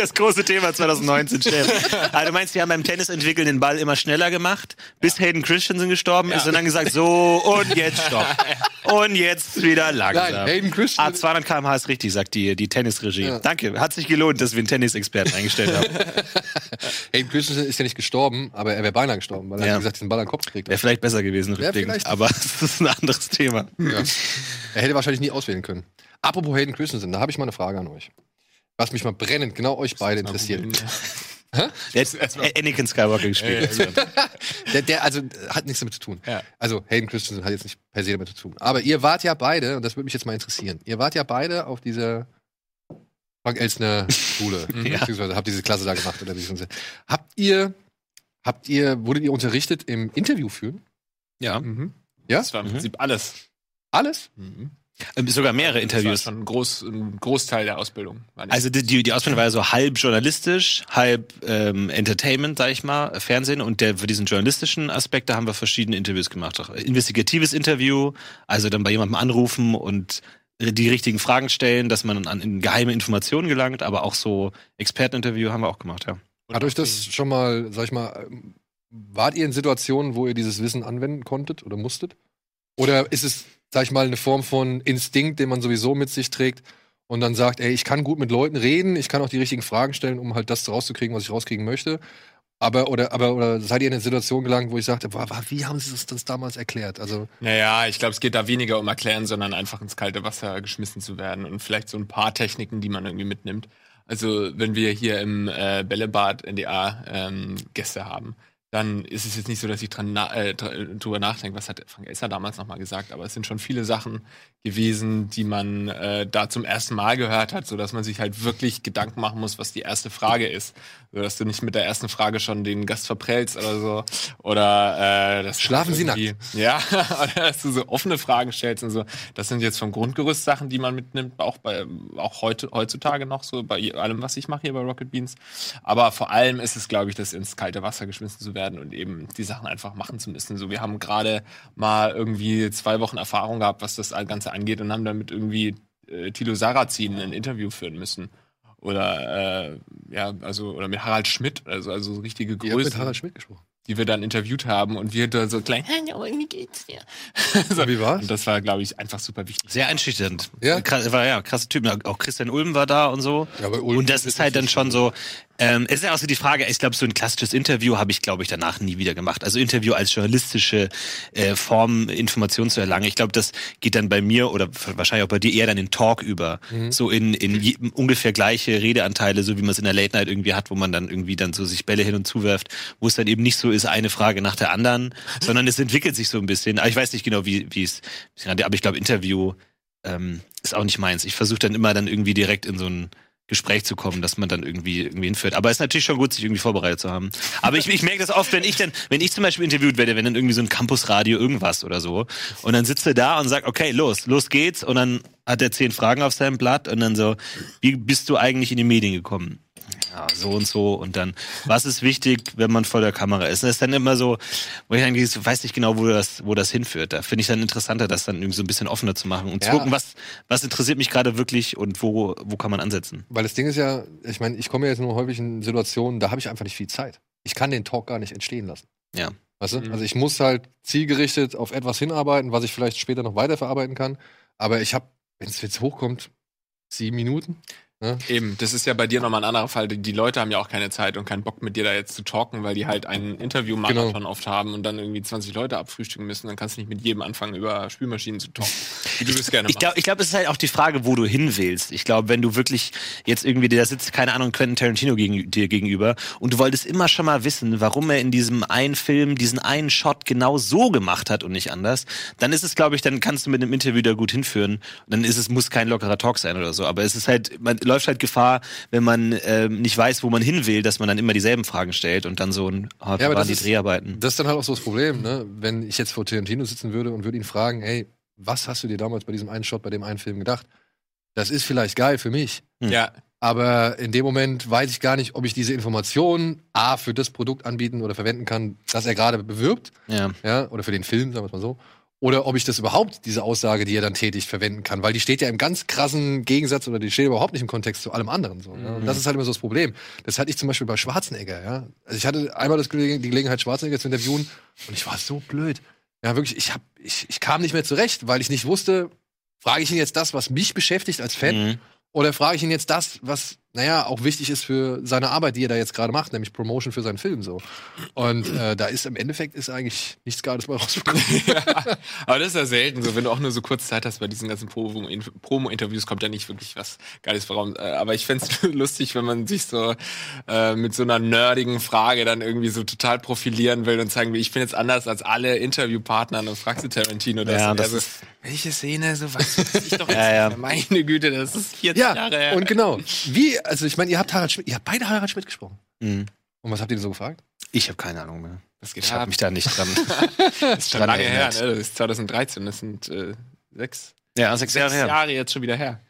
Das große Thema 2019, Chef. Also du meinst, die haben beim Tennis entwickeln den Ball immer schneller gemacht, bis Hayden Christensen gestorben ist und dann gesagt, so, und jetzt stopp. Und jetzt wieder langsam. Nein, Hayden Ah, Christensen. 200 km/h ist richtig, sagt die, die Tennisregie. Ja. Danke, hat sich gelohnt, dass wir einen Tennisexperten eingestellt haben. Hayden Christensen ist ja nicht gestorben, aber er wäre beinahe gestorben, weil er, Ja. wie gesagt, den Ball an den Kopf gekriegt Wäre vielleicht besser gewesen, rückblickend, vielleicht- aber das ist ein anderes Thema. Ja. Er hätte wahrscheinlich nie auswählen können. Apropos Hayden Christensen, da habe ich mal eine Frage an euch. Was mich mal brennend, genau euch beide interessiert. Der hat Anakin Skywalker gespielt. Der, der also hat nichts damit zu tun. Ja. Also Hayden Christensen hat jetzt nicht per se damit zu tun. Aber ihr wart ja beide, und das würde mich jetzt mal interessieren, ihr wart ja beide auf dieser Frank Elsner Schule, Ja. beziehungsweise habt diese Klasse da gemacht oder wie Habt ihr, habt ihr, wurdet ihr unterrichtet im Interview führen? Ja. Mhm. Ja? Das war im Mhm. Prinzip alles. Alles? Mhm. Ähm, Sogar mehrere Das war Interviews. schon ein, Groß, ein Großteil der Ausbildung. Also die, die, die Ausbildung war ja so halb journalistisch, halb ähm, Entertainment, sag ich mal, Fernsehen. Und der, für diesen journalistischen Aspekt, da haben wir verschiedene Interviews gemacht. Auch investigatives Interview, also dann bei jemandem anrufen und äh, die richtigen Fragen stellen, dass man an in geheime Informationen gelangt, aber auch so Experteninterview haben wir auch gemacht, ja. Hat euch das schon mal, sag ich mal, ähm, wart ihr in Situationen, wo ihr dieses Wissen anwenden konntet oder musstet? Oder ist es, sag ich mal, eine Form von Instinkt, den man sowieso mit sich trägt und dann sagt, ey, ich kann gut mit Leuten reden, ich kann auch die richtigen Fragen stellen, um halt das rauszukriegen, was ich rauskriegen möchte. Aber oder aber oder seid ihr in eine Situation gelangt, wo ich sagte, boah, wie haben sie das, das damals erklärt? Also Naja, ich glaube, es geht da weniger um Erklären, sondern einfach ins kalte Wasser geschmissen zu werden und vielleicht so ein paar Techniken, die man irgendwie mitnimmt. Also wenn wir hier im äh, Bällebad NDA ähm, Gäste haben, dann ist es jetzt nicht so, dass ich dran na äh, dr- drüber nachdenke, was hat Frank Elster damals nochmal gesagt, aber es sind schon viele Sachen gewesen, die man äh, da zum ersten Mal gehört hat, so dass man sich halt wirklich Gedanken machen muss, was die erste Frage ist. So dass du nicht mit der ersten Frage schon den Gast verprellst oder so. Oder äh, dass du Schlafen Sie irgendwie- Ja, oder dass du so offene Fragen stellst und so. Das sind jetzt vom Grundgerüst Sachen, die man mitnimmt, auch bei auch heute heutzutage noch so bei allem, was ich mache hier bei Rocket Beans. Aber vor allem ist es, glaube ich, das ins kalte Wasser geschmissen zu werden und eben die Sachen einfach machen zu müssen. So, wir haben gerade mal irgendwie zwei Wochen Erfahrung gehabt, was das Ganze angeht und haben damit irgendwie äh, Tilo Sarrazin ein Interview führen müssen. Oder äh, ja, also oder mit Harald Schmidt, also also so richtige ihr habt Größen. mit Harald Schmidt gesprochen. die wir dann interviewt haben und wir da so klein, wie geht's dir? so, Wie war's? Und das war, glaube ich, einfach super wichtig. Sehr einschüchternd. Ja? Krass, war ja krasse Typen. Auch Christian Ulm war da und so. Ja, aber Ulm und das ist halt dann schon so. Ähm, es ist ja auch so die Frage, ich glaube, so ein klassisches Interview habe ich, glaube ich, danach nie wieder gemacht. Also Interview als journalistische äh, Form, Informationen zu erlangen. Ich glaube, das geht dann bei mir oder wahrscheinlich auch bei dir eher dann in Talk über. So in, in je, ungefähr gleiche Redeanteile, so wie man es in der Late Night irgendwie hat, wo man dann irgendwie dann so sich Bälle hin und zuwirft, wo es dann eben nicht so ist, eine Frage nach der anderen, sondern es entwickelt sich so ein bisschen. Aber ich weiß nicht genau, wie wie es, aber ich glaube, Interview ähm, ist auch nicht meins. Ich versuche dann immer dann irgendwie direkt in so ein Gespräch zu kommen, dass man dann irgendwie irgendwie hinführt. Aber es ist natürlich schon gut, sich irgendwie vorbereitet zu haben. Aber ich, ich merke das oft, wenn ich dann, wenn ich zum Beispiel interviewt werde, wenn dann irgendwie so ein Campusradio irgendwas oder so, und dann sitzt er da und sagt, okay, los, los geht's, und dann hat er zehn Fragen auf seinem Blatt und dann so, wie bist du eigentlich in die Medien gekommen? Ja, so und so und dann, was ist wichtig, wenn man vor der Kamera ist? Das ist dann immer so, wo ich eigentlich so, weiß nicht genau, wo das, wo das hinführt. Da finde ich dann interessanter, das dann irgendwie so ein bisschen offener zu machen und zu Ja. gucken, was, was interessiert mich gerade wirklich und wo, wo kann man ansetzen. Weil das Ding ist ja, ich meine, ich komme ja jetzt nur häufig in Situationen, da habe ich einfach nicht viel Zeit. Ich kann den Talk gar nicht entstehen lassen. Ja. Weißt du? Mhm. Also ich muss halt zielgerichtet auf etwas hinarbeiten, was ich vielleicht später noch weiterverarbeiten kann. Aber ich habe, wenn es jetzt hochkommt, sieben Minuten. Ne? Eben, das ist ja bei dir nochmal ein anderer Fall. Die Leute haben ja auch keine Zeit und keinen Bock mit dir da jetzt zu talken, weil die halt einen Interview-Marathon Genau. oft haben und dann irgendwie 20 Leute abfrühstücken müssen. Dann kannst du nicht mit jedem anfangen, über Spülmaschinen zu talken. Wie du das gerne Ich glaube, ich glaube, es ist halt auch die Frage, wo du hin willst. Ich glaube, wenn du wirklich jetzt irgendwie, da sitzt, keine Ahnung, Quentin Tarantino gegen, dir gegenüber und du wolltest immer schon mal wissen, warum er in diesem einen Film diesen einen Shot genau so gemacht hat und nicht anders, dann ist es, glaube ich, dann kannst du mit einem Interview da gut hinführen. Dann ist es, muss kein lockerer Talk sein oder so. Aber es ist halt, man läuft halt Gefahr, wenn man ähm, nicht weiß, wo man hin will, dass man dann immer dieselben Fragen stellt und dann so ein, oh, Ja, die ist- Dreharbeiten. Das ist dann halt auch so das Problem, ne? Wenn ich jetzt vor Tarantino sitzen würde und würde ihn fragen, ey, was hast du dir damals bei diesem einen Shot, bei dem einen Film gedacht? Das ist vielleicht geil für mich. Ja, Aber in dem Moment weiß ich gar nicht, ob ich diese Informationen A für das Produkt anbieten oder verwenden kann, das er gerade bewirbt, Ja. ja, oder für den Film, sagen wir es mal so. Oder ob ich das überhaupt, diese Aussage, die er dann tätigt, verwenden kann. Weil die steht ja im ganz krassen Gegensatz oder die steht überhaupt nicht im Kontext zu allem anderen. So, ja. Und das ist halt immer so das Problem. Das hatte ich zum Beispiel bei Schwarzenegger, ja. Also ich hatte einmal das die Gelegenheit, Schwarzenegger zu interviewen und ich war so blöd. Ja, wirklich, ich, hab, ich, ich kam nicht mehr zurecht, weil ich nicht wusste, frage ich ihn jetzt das, was mich beschäftigt als Fan, Mhm. oder frage ich ihn jetzt das, was, naja, auch wichtig ist für seine Arbeit, die er da jetzt gerade macht, nämlich Promotion für seinen Film so. Und äh, da ist im Endeffekt ist eigentlich nichts Geiles bei rausgekommen. ja, aber das ist ja selten so. Wenn du auch nur so kurz Zeit hast bei diesen ganzen Promo- Promo-Interviews, kommt ja nicht wirklich was Geiles voran. Äh, Aber ich fänd's lustig, wenn man sich so äh, mit so einer nerdigen Frage dann irgendwie so total profilieren will und zeigen will, ich bin jetzt anders als alle Interviewpartner. Und fragst du Tarantino das. Ja, das ist- welche Szene? So, was weiß ich doch jetzt Ja, ja. Meine Güte, das ist 40 ja, Jahre her. und genau. Wie, also ich meine, ihr habt Harald Schmidt, ihr habt beide Harald Schmidt gesprochen. Mhm. Und was habt ihr denn so gefragt? Ich habe keine Ahnung mehr. das geht Ich habe ab. mich da nicht dran. Das ist schon lange her, erinnert. ne? Das ist 2013, das sind äh, sechs, Ja, sechs sechs Jahre her. Jahre jetzt schon wieder her.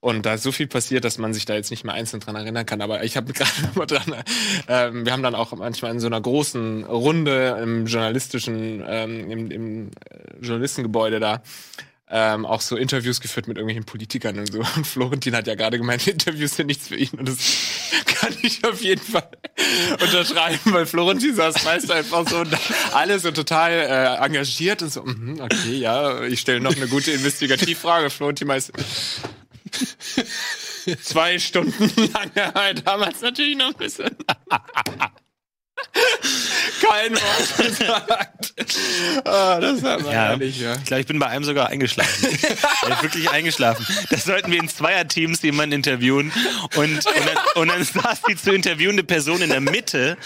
Und da ist so viel passiert, dass man sich da jetzt nicht mehr einzeln dran erinnern kann. Aber ich habe gerade immer dran. Ähm, wir haben dann auch manchmal in so einer großen Runde im journalistischen, ähm, im, im äh, Journalistengebäude da. Ähm, auch so Interviews geführt mit irgendwelchen Politikern und so. Und Florentin hat ja gerade gemeint, Interviews sind nichts für ihn. Und das kann ich auf jeden Fall unterschreiben, weil Florentin saß meist einfach so und alle so total äh, engagiert und so, mhm, okay, ja, ich stelle noch eine gute Investigativfrage. Florentin meist zwei Stunden halt damals natürlich noch ein bisschen kein Wort gesagt. Ah, das mal Ja. ehrlich, ja. Ich glaube, ich bin bei einem sogar eingeschlafen. wirklich eingeschlafen. Das sollten wir in Zweierteams jemanden interviewen. Und, und, dann, und dann saß die zu interviewende Person in der Mitte.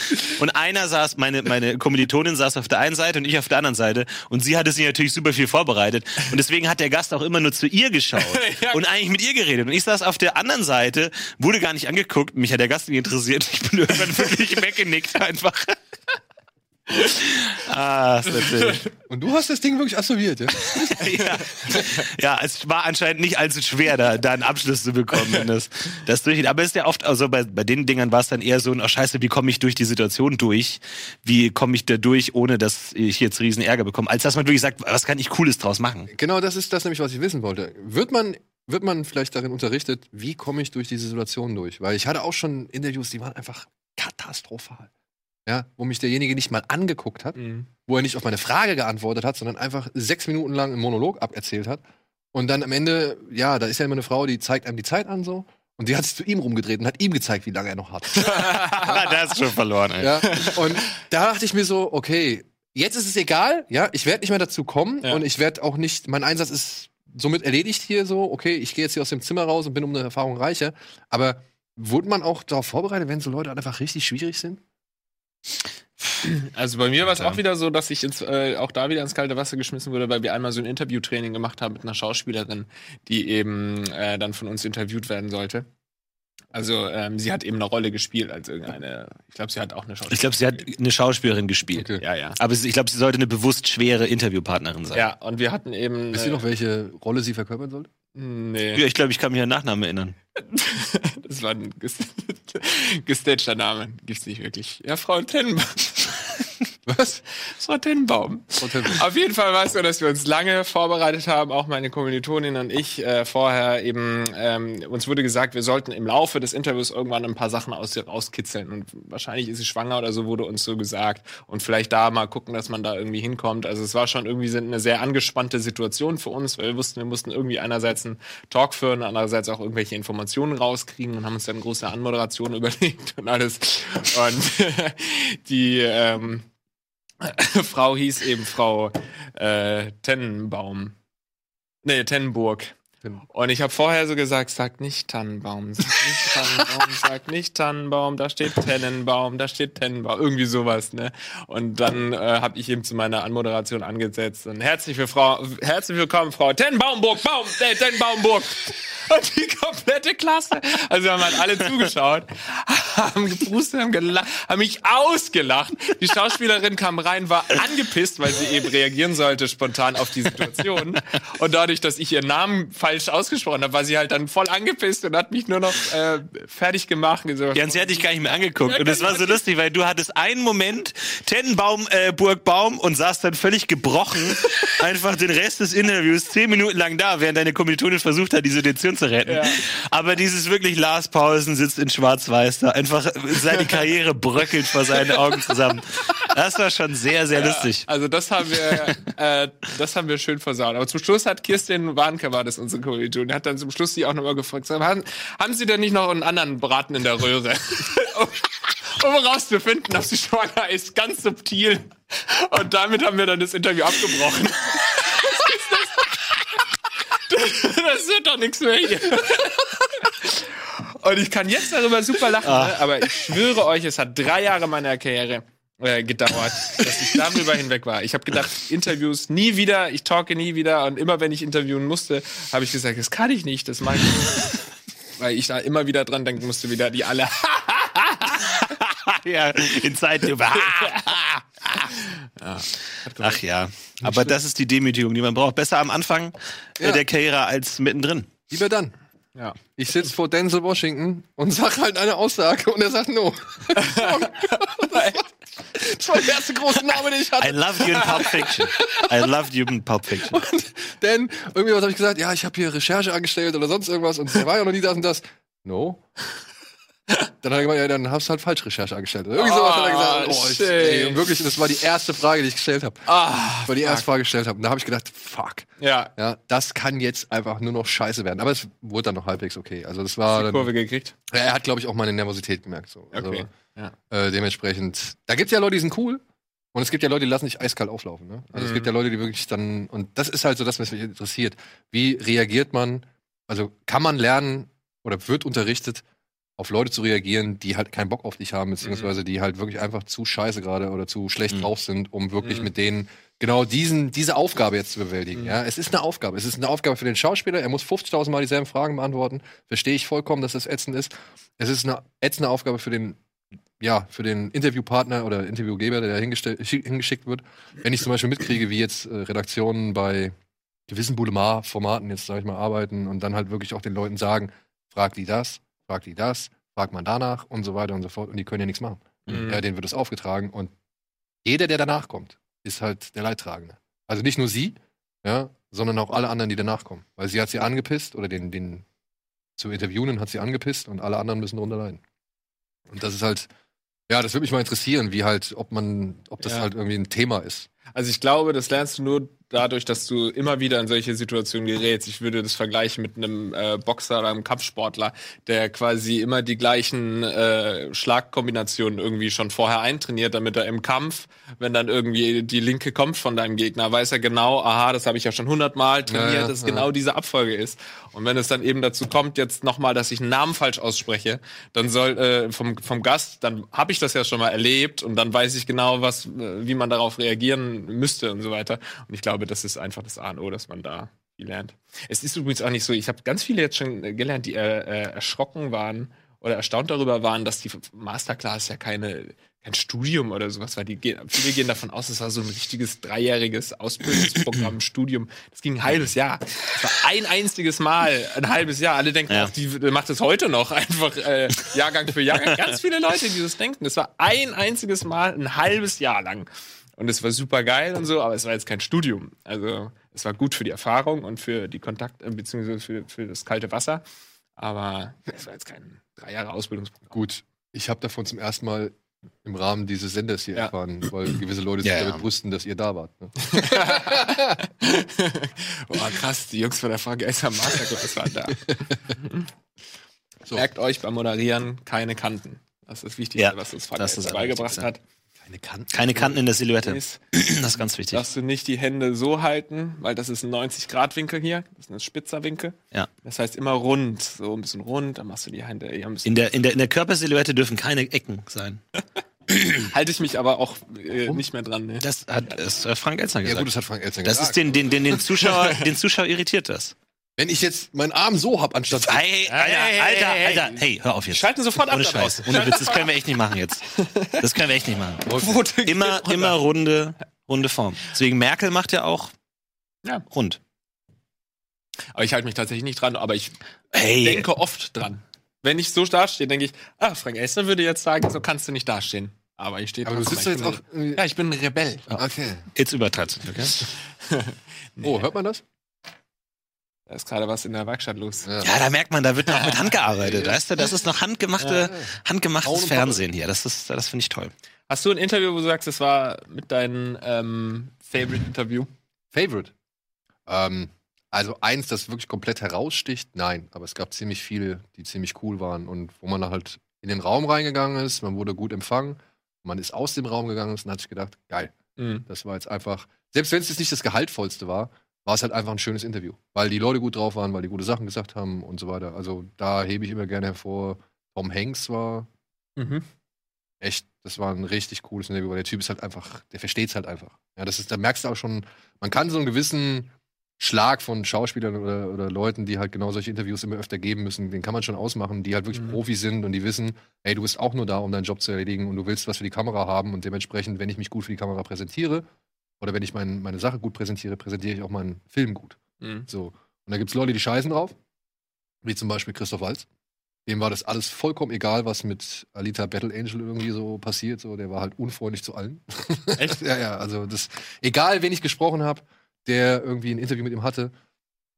Und einer saß, meine, meine Kommilitonin saß auf der einen Seite und ich auf der anderen Seite. Und sie hatte sich natürlich super viel vorbereitet. Und deswegen hat der Gast auch immer nur zu ihr geschaut. Und eigentlich mit ihr geredet. Und ich saß auf der anderen Seite, wurde gar nicht angeguckt. Mich hat der Gast nicht interessiert. Ich bin irgendwann wirklich weggenickt einfach. ah, ist natürlich. Und du hast das Ding wirklich absolviert, ja? ja. ja, es war anscheinend nicht allzu schwer, da, da einen Abschluss zu bekommen, wenn das, das durchgeht. Aber es ist ja oft, also bei, bei den Dingern war es dann eher so ein, oh scheiße, wie komme ich durch die Situation durch? Wie komme ich da durch, ohne dass ich jetzt riesen Ärger bekomme? Als dass man wirklich sagt, was kann ich Cooles draus machen? Genau das ist das nämlich, was ich wissen wollte. Wird man, wird man vielleicht darin unterrichtet, wie komme ich durch diese Situation durch? Weil ich hatte auch schon Interviews, die waren einfach katastrophal. Ja, wo mich derjenige nicht mal angeguckt hat, Mhm. wo er nicht auf meine Frage geantwortet hat, sondern einfach sechs Minuten lang einen Monolog aberzählt hat. Und dann am Ende, ja, da ist ja immer eine Frau, die zeigt einem die Zeit an so. Und die hat sich zu ihm rumgedreht und hat ihm gezeigt, wie lange er noch hat. da hast du schon verloren, ey. Ja, und da dachte ich mir so, okay, jetzt ist es egal, ja, ich werde nicht mehr dazu kommen Ja. und ich werde auch nicht, mein Einsatz ist somit erledigt hier so, okay, ich gehe jetzt hier aus dem Zimmer raus und bin um eine Erfahrung reicher. Aber wurde man auch darauf vorbereitet, wenn so Leute einfach richtig schwierig sind? Also bei mir war es auch wieder so, dass ich ins, äh, auch da wieder ins kalte Wasser geschmissen wurde, weil wir einmal so ein Interviewtraining gemacht haben mit einer Schauspielerin, die eben äh, dann von uns interviewt werden sollte. Also ähm, sie hat eben eine Rolle gespielt als irgendeine, ich glaube, sie hat auch eine Schauspielerin. Ich glaube, sie hat eine Schauspielerin gespielt. Okay. Ja, ja. Aber ich glaube, sie sollte eine bewusst schwere Interviewpartnerin sein. Ja, und wir hatten eben. Wisst ihr noch, welche Rolle sie verkörpern sollte? Nee. Ja, ich glaube, ich kann mich an Nachnamen erinnern. Das war ein ges gestagter Name. Gibt's nicht wirklich. Ja, Frau Tennenbaum. Was? Frau Tennenbaum. Auf jeden Fall war es so, dass wir uns lange vorbereitet haben, auch meine Kommilitonin und ich äh, vorher eben, ähm, uns wurde gesagt, wir sollten im Laufe des Interviews irgendwann ein paar Sachen aus ihr rauskitzeln und wahrscheinlich ist sie schwanger oder so, wurde uns so gesagt und vielleicht da mal gucken, dass man da irgendwie hinkommt. Also es war schon irgendwie eine sehr angespannte Situation für uns, weil wir wussten, wir mussten irgendwie einerseits einen Talk führen, andererseits auch irgendwelche Informationen rauskriegen und haben uns dann große Anmoderation überlegt und alles. Und die ähm, Frau hieß eben Frau äh, Tennenbaum. Nee, Tennenburg. Und ich habe vorher so gesagt, sag nicht Tannenbaum, sag nicht Tannenbaum, sag nicht Tannenbaum, da steht Tennenbaum, da steht Tennenbaum, irgendwie sowas, ne? Und dann äh, habe ich eben zu meiner Anmoderation angesetzt und herzlich, für Frau, herzlich willkommen, Frau Tennenbaumburg, Baum, äh, Tennenbaumburg. Und die komplette Klasse, also wir haben halt alle zugeschaut, haben gepustet, haben gelacht, haben mich ausgelacht. Die Schauspielerin kam rein, war angepisst, weil sie eben reagieren sollte spontan auf die Situation. Und dadurch, dass ich ihren Namen falsch ausgesprochen habe, war sie halt dann voll angepisst und hat mich nur noch äh, fertig gemacht. So, Ja, und sie hat dich gar nicht mehr angeguckt. Und es war so lustig, weil du hattest einen Moment Tennenbaum, äh, Burgbaum und saßt dann völlig gebrochen einfach den Rest des Interviews zehn Minuten lang da, während deine Kommilitonin versucht hat, die Situation zu retten. Ja. Aber dieses wirklich Lars Pausen sitzt in Schwarz-Weiß da. Einfach seine Karriere bröckelt vor seinen Augen zusammen. Das war schon sehr, sehr lustig. Also das haben wir, äh, das haben wir schön versaut. Aber zum Schluss hat Kirsten Warnke, war das unsere Kommilitonin, hat dann zum Schluss sie auch nochmal gefragt, haben, haben Sie denn nicht noch einen anderen Braten in der Röhre? um, um rauszufinden, ob sie schwanger ist, ganz subtil. Und damit haben wir dann das Interview abgebrochen. Das, das wird doch nichts mehr hier. Und ich kann jetzt darüber super lachen, ne? aber ich schwöre euch, es hat drei Jahre meiner Karriere äh, gedauert, dass ich darüber hinweg war. Ich habe gedacht, Interviews nie wieder, ich talke nie wieder und immer wenn ich interviewen musste, habe ich gesagt, das kann ich nicht, das mag ich nicht. Weil ich da immer wieder dran denken musste, wieder die alle. ja, in Zeitlupe. Ach ja. Aber das ist die Demütigung, die man braucht. Besser am Anfang äh, Ja. der Karriere als mittendrin. Lieber dann. Ja. Ich sitze vor Denzel Washington und sag halt eine Aussage und er sagt no. das war der erste große Name, den ich I hatte. loved you in Pulp Fiction. I loved you in Pulp Fiction. Denn irgendwie was habe ich gesagt, ja, ich habe hier Recherche angestellt oder sonst irgendwas und der war ja noch nie das und das. No. Dann hat er gemeint, ja, dann hast du halt falsch Recherche angestellt. Oder irgendwie sowas hat er gesagt. Oh, ich, shit. ey, und wirklich, das war die erste Frage, die ich gestellt habe. Ah, Das war die erste Frage, die ich gestellt habe. Und da habe ich gedacht, fuck. ja. Ja, das kann jetzt einfach nur noch scheiße werden. Aber es wurde dann noch halbwegs okay. Also das war Die dann, Kurve gekriegt. Ja, er hat, glaube ich, auch meine Nervosität gemerkt. So. Also, Okay. Ja. äh, dementsprechend, da gibt es ja Leute, die sind cool. Und es gibt ja Leute, die lassen sich eiskalt auflaufen. Ne? Also es Mhm. gibt ja Leute, die wirklich dann, und das ist halt so das, was mich interessiert. Wie reagiert man, also kann man lernen oder wird unterrichtet, auf Leute zu reagieren, die halt keinen Bock auf dich haben, beziehungsweise die halt wirklich einfach zu scheiße gerade oder zu schlecht Mhm. drauf sind, um wirklich Mhm. mit denen genau diesen, diese Aufgabe jetzt zu bewältigen. Mhm. Ja, es ist eine Aufgabe. Es ist eine Aufgabe für den Schauspieler. Er muss 50.000 Mal dieselben Fragen beantworten. Verstehe ich vollkommen, dass das ätzend ist. Es ist eine ätzende Aufgabe für den, ja, für den Interviewpartner oder Interviewgeber, der da hingeschickt wird. Wenn ich zum Beispiel mitkriege, wie jetzt äh, Redaktionen bei gewissen Boulevard-Formaten jetzt, sag ich mal, arbeiten und dann halt wirklich auch den Leuten sagen, frag die das, frag die das, frag man danach und so weiter und so fort. Und die können ja nichts machen. Mhm. Ja, denen wird es aufgetragen und jeder, der danach kommt, ist halt der Leidtragende. Also nicht nur sie, ja, sondern auch alle anderen, die danach kommen. Weil sie hat sie angepisst oder den, den zu interviewen hat sie angepisst und alle anderen müssen darunter leiden. Und das ist halt, Ja, das würde mich mal interessieren, wie halt, ob man, ob das Ja. halt irgendwie ein Thema ist. Also ich glaube, das lernst du nur dadurch, dass du immer wieder in solche Situationen gerätst. Ich würde das vergleichen mit einem äh, Boxer oder einem Kampfsportler, der quasi immer die gleichen äh, Schlagkombinationen irgendwie schon vorher eintrainiert, damit er im Kampf, wenn dann irgendwie die Linke kommt von deinem Gegner, weiß er genau, aha, das habe ich ja schon hundertmal trainiert, Ja, ja, dass ja. genau diese Abfolge ist. Und wenn es dann eben dazu kommt, jetzt nochmal, dass ich einen Namen falsch ausspreche, dann soll äh, vom, vom Gast, dann habe ich das ja schon mal erlebt und dann weiß ich genau, was, äh, wie man darauf reagieren müsste und so weiter. Und ich glaube, das ist einfach das A und O, dass man da viel lernt. Es ist übrigens auch nicht so, ich habe ganz viele jetzt schon gelernt, die äh, äh, erschrocken waren oder erstaunt darüber waren, dass die Masterclass ja keine kein Studium oder sowas war. Die gehen, viele gehen davon aus, es war so ein richtiges dreijähriges Ausbildungsprogramm, Studium. Das ging ein halbes Jahr. Das war ein einziges Mal, ein halbes Jahr. Alle denken, Ja. auch, die macht es heute noch einfach äh, Jahrgang für Jahrgang. Ganz viele Leute, die das denken. Das war ein einziges Mal, ein halbes Jahr lang. Und es war super geil und so, aber es war jetzt kein Studium. Also es war gut für die Erfahrung und für die Kontakt, äh, beziehungsweise für, für das kalte Wasser. Aber es war jetzt kein drei Jahre Ausbildungsprogramm. Gut, ich habe davon zum ersten Mal im Rahmen dieses Senders hier Ja. erfahren, weil gewisse Leute sich Ja, ja. damit brüsten, dass ihr da wart. Ne? Boah, krass, die Jungs von der VGS am Masterclass waren da. So. Merkt euch beim Moderieren keine Kanten. Das ist das Wichtigste, Ja, was uns das ist VGS beigebracht hat. Keine Kanten. Keine Kanten in der Silhouette. Ist, Das ist ganz wichtig. darfst du nicht die Hände so halten, weil das ist ein 90-Grad-Winkel hier. Das ist ein spitzer Winkel. Ja. Das heißt immer rund, so ein bisschen rund, dann machst du die Hände eher ein bisschen. In der, in der, in der Körpersilhouette dürfen keine Ecken sein. Halte ich mich aber auch äh, nicht mehr dran. Ne? Das hat das Frank Elzner Ja gesagt. gut, das hat Frank Elzner das gesagt. ist den, den, den, den Zuschauer, den Zuschauer irritiert das. Wenn ich jetzt meinen Arm so hab, anstatt... Hey, Alter, Alter. Alter, hey, hör auf jetzt. Schalten sofort ab Ohne Scheiß. Ohne Witz, das können wir echt nicht machen jetzt. Das können wir echt nicht machen. Immer, immer runde, runde Form. Deswegen Merkel macht ja auch Ja. rund. Aber ich halte mich tatsächlich nicht dran, aber ich Hey, denke oft dran. Wenn ich so dastehe, denke ich, ah, Frank Elstner würde jetzt sagen, so kannst du nicht dastehen. Aber ich stehe Aber du sitzt jetzt auch... Ja, ich bin ein Rebell. Okay. jetzt übertreibst du, okay? Oh, hört man das? Da ist gerade was in der Werkstatt los. Ja. Ja, da merkt man, da wird noch mit Hand gearbeitet, weißt du? Das ist noch handgemachte, handgemachtes Fernsehen hier. Das ist, das finde ich toll. Hast du ein Interview, wo du sagst, das war mit deinem ähm, Favorite-Interview? Favorite. Ähm, also eins, das wirklich komplett heraussticht, nein. Aber es gab ziemlich viele, die ziemlich cool waren und wo man halt in den Raum reingegangen ist, man wurde gut empfangen, man ist aus dem Raum gegangen und hat sich gedacht, geil, Mhm. das war jetzt einfach, selbst wenn es jetzt nicht das Gehaltvollste war, war es halt einfach ein schönes Interview. Weil die Leute gut drauf waren, weil die gute Sachen gesagt haben und so weiter. Also da hebe ich immer gerne hervor, Tom Hanks war Mhm. echt, das war ein richtig cooles Interview, weil der Typ ist halt einfach, der versteht's halt einfach. Ja, das ist, da merkst du auch schon, man kann so einen gewissen Schlag von Schauspielern oder, oder Leuten, die halt genau solche Interviews immer öfter geben müssen, den kann man schon ausmachen, die halt wirklich Mhm. Profis sind und die wissen, ey, du bist auch nur da, um deinen Job zu erledigen und du willst was für die Kamera haben und dementsprechend, wenn ich mich gut für die Kamera präsentiere oder wenn ich mein, meine Sache gut präsentiere, präsentiere ich auch meinen Film gut. Mhm. So. Und da gibt's Leute, die scheißen drauf, wie zum Beispiel Christoph Walz. Dem war das alles vollkommen egal, was mit Alita Battle Angel irgendwie so passiert. So, der war halt unfreundlich zu allen. Echt? ja, ja. Also das, egal, wen ich gesprochen habe, der irgendwie ein Interview mit ihm hatte,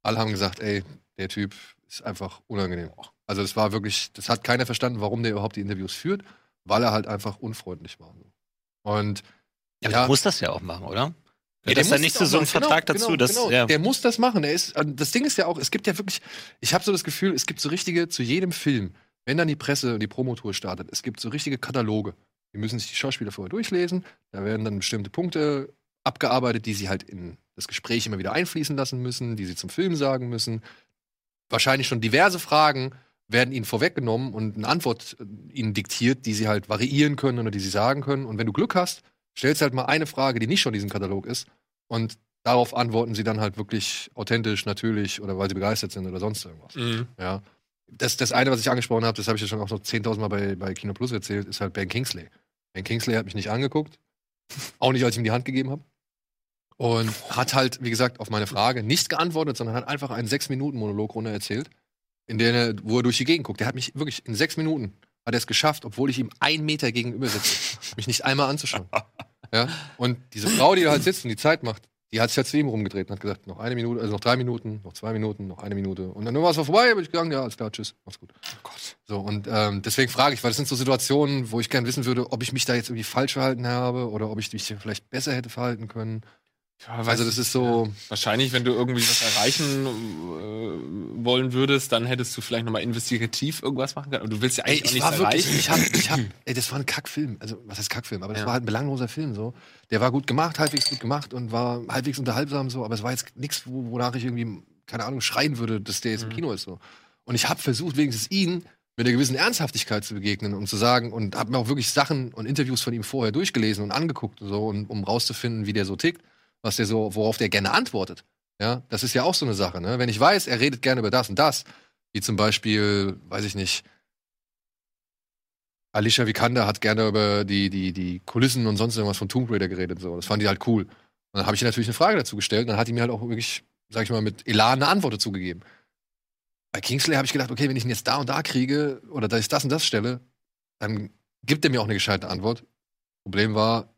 alle haben gesagt, ey, der Typ ist einfach unangenehm. Also das war wirklich, das hat keiner verstanden, warum der überhaupt die Interviews führt, weil er halt einfach unfreundlich war. Und Ja, aber Ja. du musst das ja auch machen, oder? Ja, Ja, das ist dann nicht so, so ein. Genau, Vertrag dazu, genau, dass, genau. ja. Der muss das machen. Er ist, äh, das Ding ist ja auch, es gibt ja wirklich, ich habe so das Gefühl, es gibt so richtige, zu jedem Film, wenn dann die Presse und die Promotour startet, es gibt so richtige Kataloge. Die müssen sich die Schauspieler vorher durchlesen. Da werden dann bestimmte Punkte abgearbeitet, die sie halt in das Gespräch immer wieder einfließen lassen müssen, die sie zum Film sagen müssen. Wahrscheinlich schon diverse Fragen werden ihnen vorweggenommen und eine Antwort äh, ihnen diktiert, die sie halt variieren können oder die sie sagen können. Und wenn du Glück hast, stellst du halt mal eine Frage, die nicht schon in diesem Katalog ist. Und darauf antworten sie dann halt wirklich authentisch, natürlich oder weil sie begeistert sind oder sonst irgendwas. Mhm. Ja. Das, das eine, was ich angesprochen habe, das habe ich ja schon auch noch 10.000 Mal bei, bei Kino Plus erzählt, ist halt Ben Kingsley. Ben Kingsley hat mich nicht angeguckt. Auch nicht, als ich ihm die Hand gegeben habe. Und hat halt, wie gesagt, auf meine Frage nicht geantwortet, sondern hat einfach einen Sechs-Minuten-Monolog runter erzählt, in der, er- wo er durch die Gegend guckt. Der hat mich wirklich in sechs Minuten hat er es geschafft, obwohl ich ihm einen Meter gegenüber sitze, mich nicht einmal anzuschauen. Ja? Und diese Frau, die da halt sitzt und die Zeit macht, die hat sich halt zu ihm rumgedreht und hat gesagt, noch eine Minute, also noch drei Minuten, noch zwei Minuten, noch eine Minute. Und dann war es vorbei, bin ich gegangen, ja, alles klar, tschüss, mach's gut. Oh Gott. So, und ähm, deswegen frage ich, weil das sind so Situationen, wo ich gerne wissen würde, ob ich mich da jetzt irgendwie falsch verhalten habe oder ob ich mich vielleicht besser hätte verhalten können. Also das ist so, Wahrscheinlich, wenn du irgendwie was erreichen äh, wollen würdest, dann hättest du vielleicht nochmal investigativ irgendwas machen können. Und du willst ja ey, eigentlich ich auch war nichts wirklich, erreichen. ich hab, ich hab, ey, das war ein Kackfilm. Also, was heißt Kackfilm? Aber das Ja. war halt ein belangloser Film so. Der war gut gemacht, halbwegs gut gemacht und war halbwegs unterhaltsam so, aber es war jetzt nichts, wo, wonach ich irgendwie, keine Ahnung, schreien würde, dass der jetzt im Mhm. Kino ist so. Und ich habe versucht, wenigstens ihn mit einer gewissen Ernsthaftigkeit zu begegnen und zu sagen und habe mir auch wirklich Sachen und Interviews von ihm vorher durchgelesen und angeguckt und so, und, um rauszufinden, wie der so tickt, was der so, worauf der gerne antwortet. Ja, das ist ja auch so eine Sache. Ne? Wenn ich weiß, er redet gerne über das und das, wie zum Beispiel, weiß ich nicht, Alicia Vikander hat gerne über die, die, die Kulissen und sonst irgendwas von Tomb Raider geredet. So. Das fand die halt cool. Und dann habe ich ihr natürlich eine Frage dazu gestellt und dann hat die mir halt auch wirklich, sag ich mal, mit Elan eine Antwort dazu gegeben. Bei Kingsley habe ich gedacht, okay, wenn ich ihn jetzt da und da kriege oder dass ich das und das stelle, dann gibt er mir auch eine gescheite Antwort. Problem war,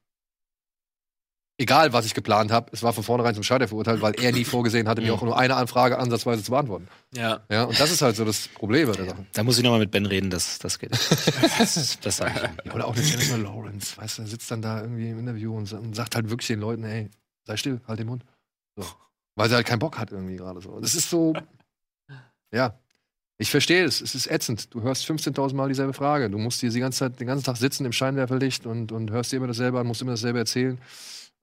egal was ich geplant habe, es war von vornherein zum Scheitern verurteilt, weil er nie vorgesehen hatte, mir auch nur eine Anfrage ansatzweise zu beantworten. Ja. Ja, und das ist halt so das Problem bei der Sache. Da muss ich nochmal mit Ben reden, das, das geht. Das, das sag ich. Ja, oder auch eine Jennifer Lawrence, weißt du, sitzt dann da irgendwie im Interview und, sa- und sagt halt wirklich den Leuten, ey, sei still, halt den Mund. So. Weil sie halt keinen Bock hat irgendwie gerade so. Das ist so, ja. Ich verstehe es, es ist ätzend. Du hörst 15.000 Mal dieselbe Frage. Du musst hier die ganze Zeit, den ganzen Tag sitzen im Scheinwerferlicht und, und hörst dir immer dasselbe an, musst immer dasselbe erzählen.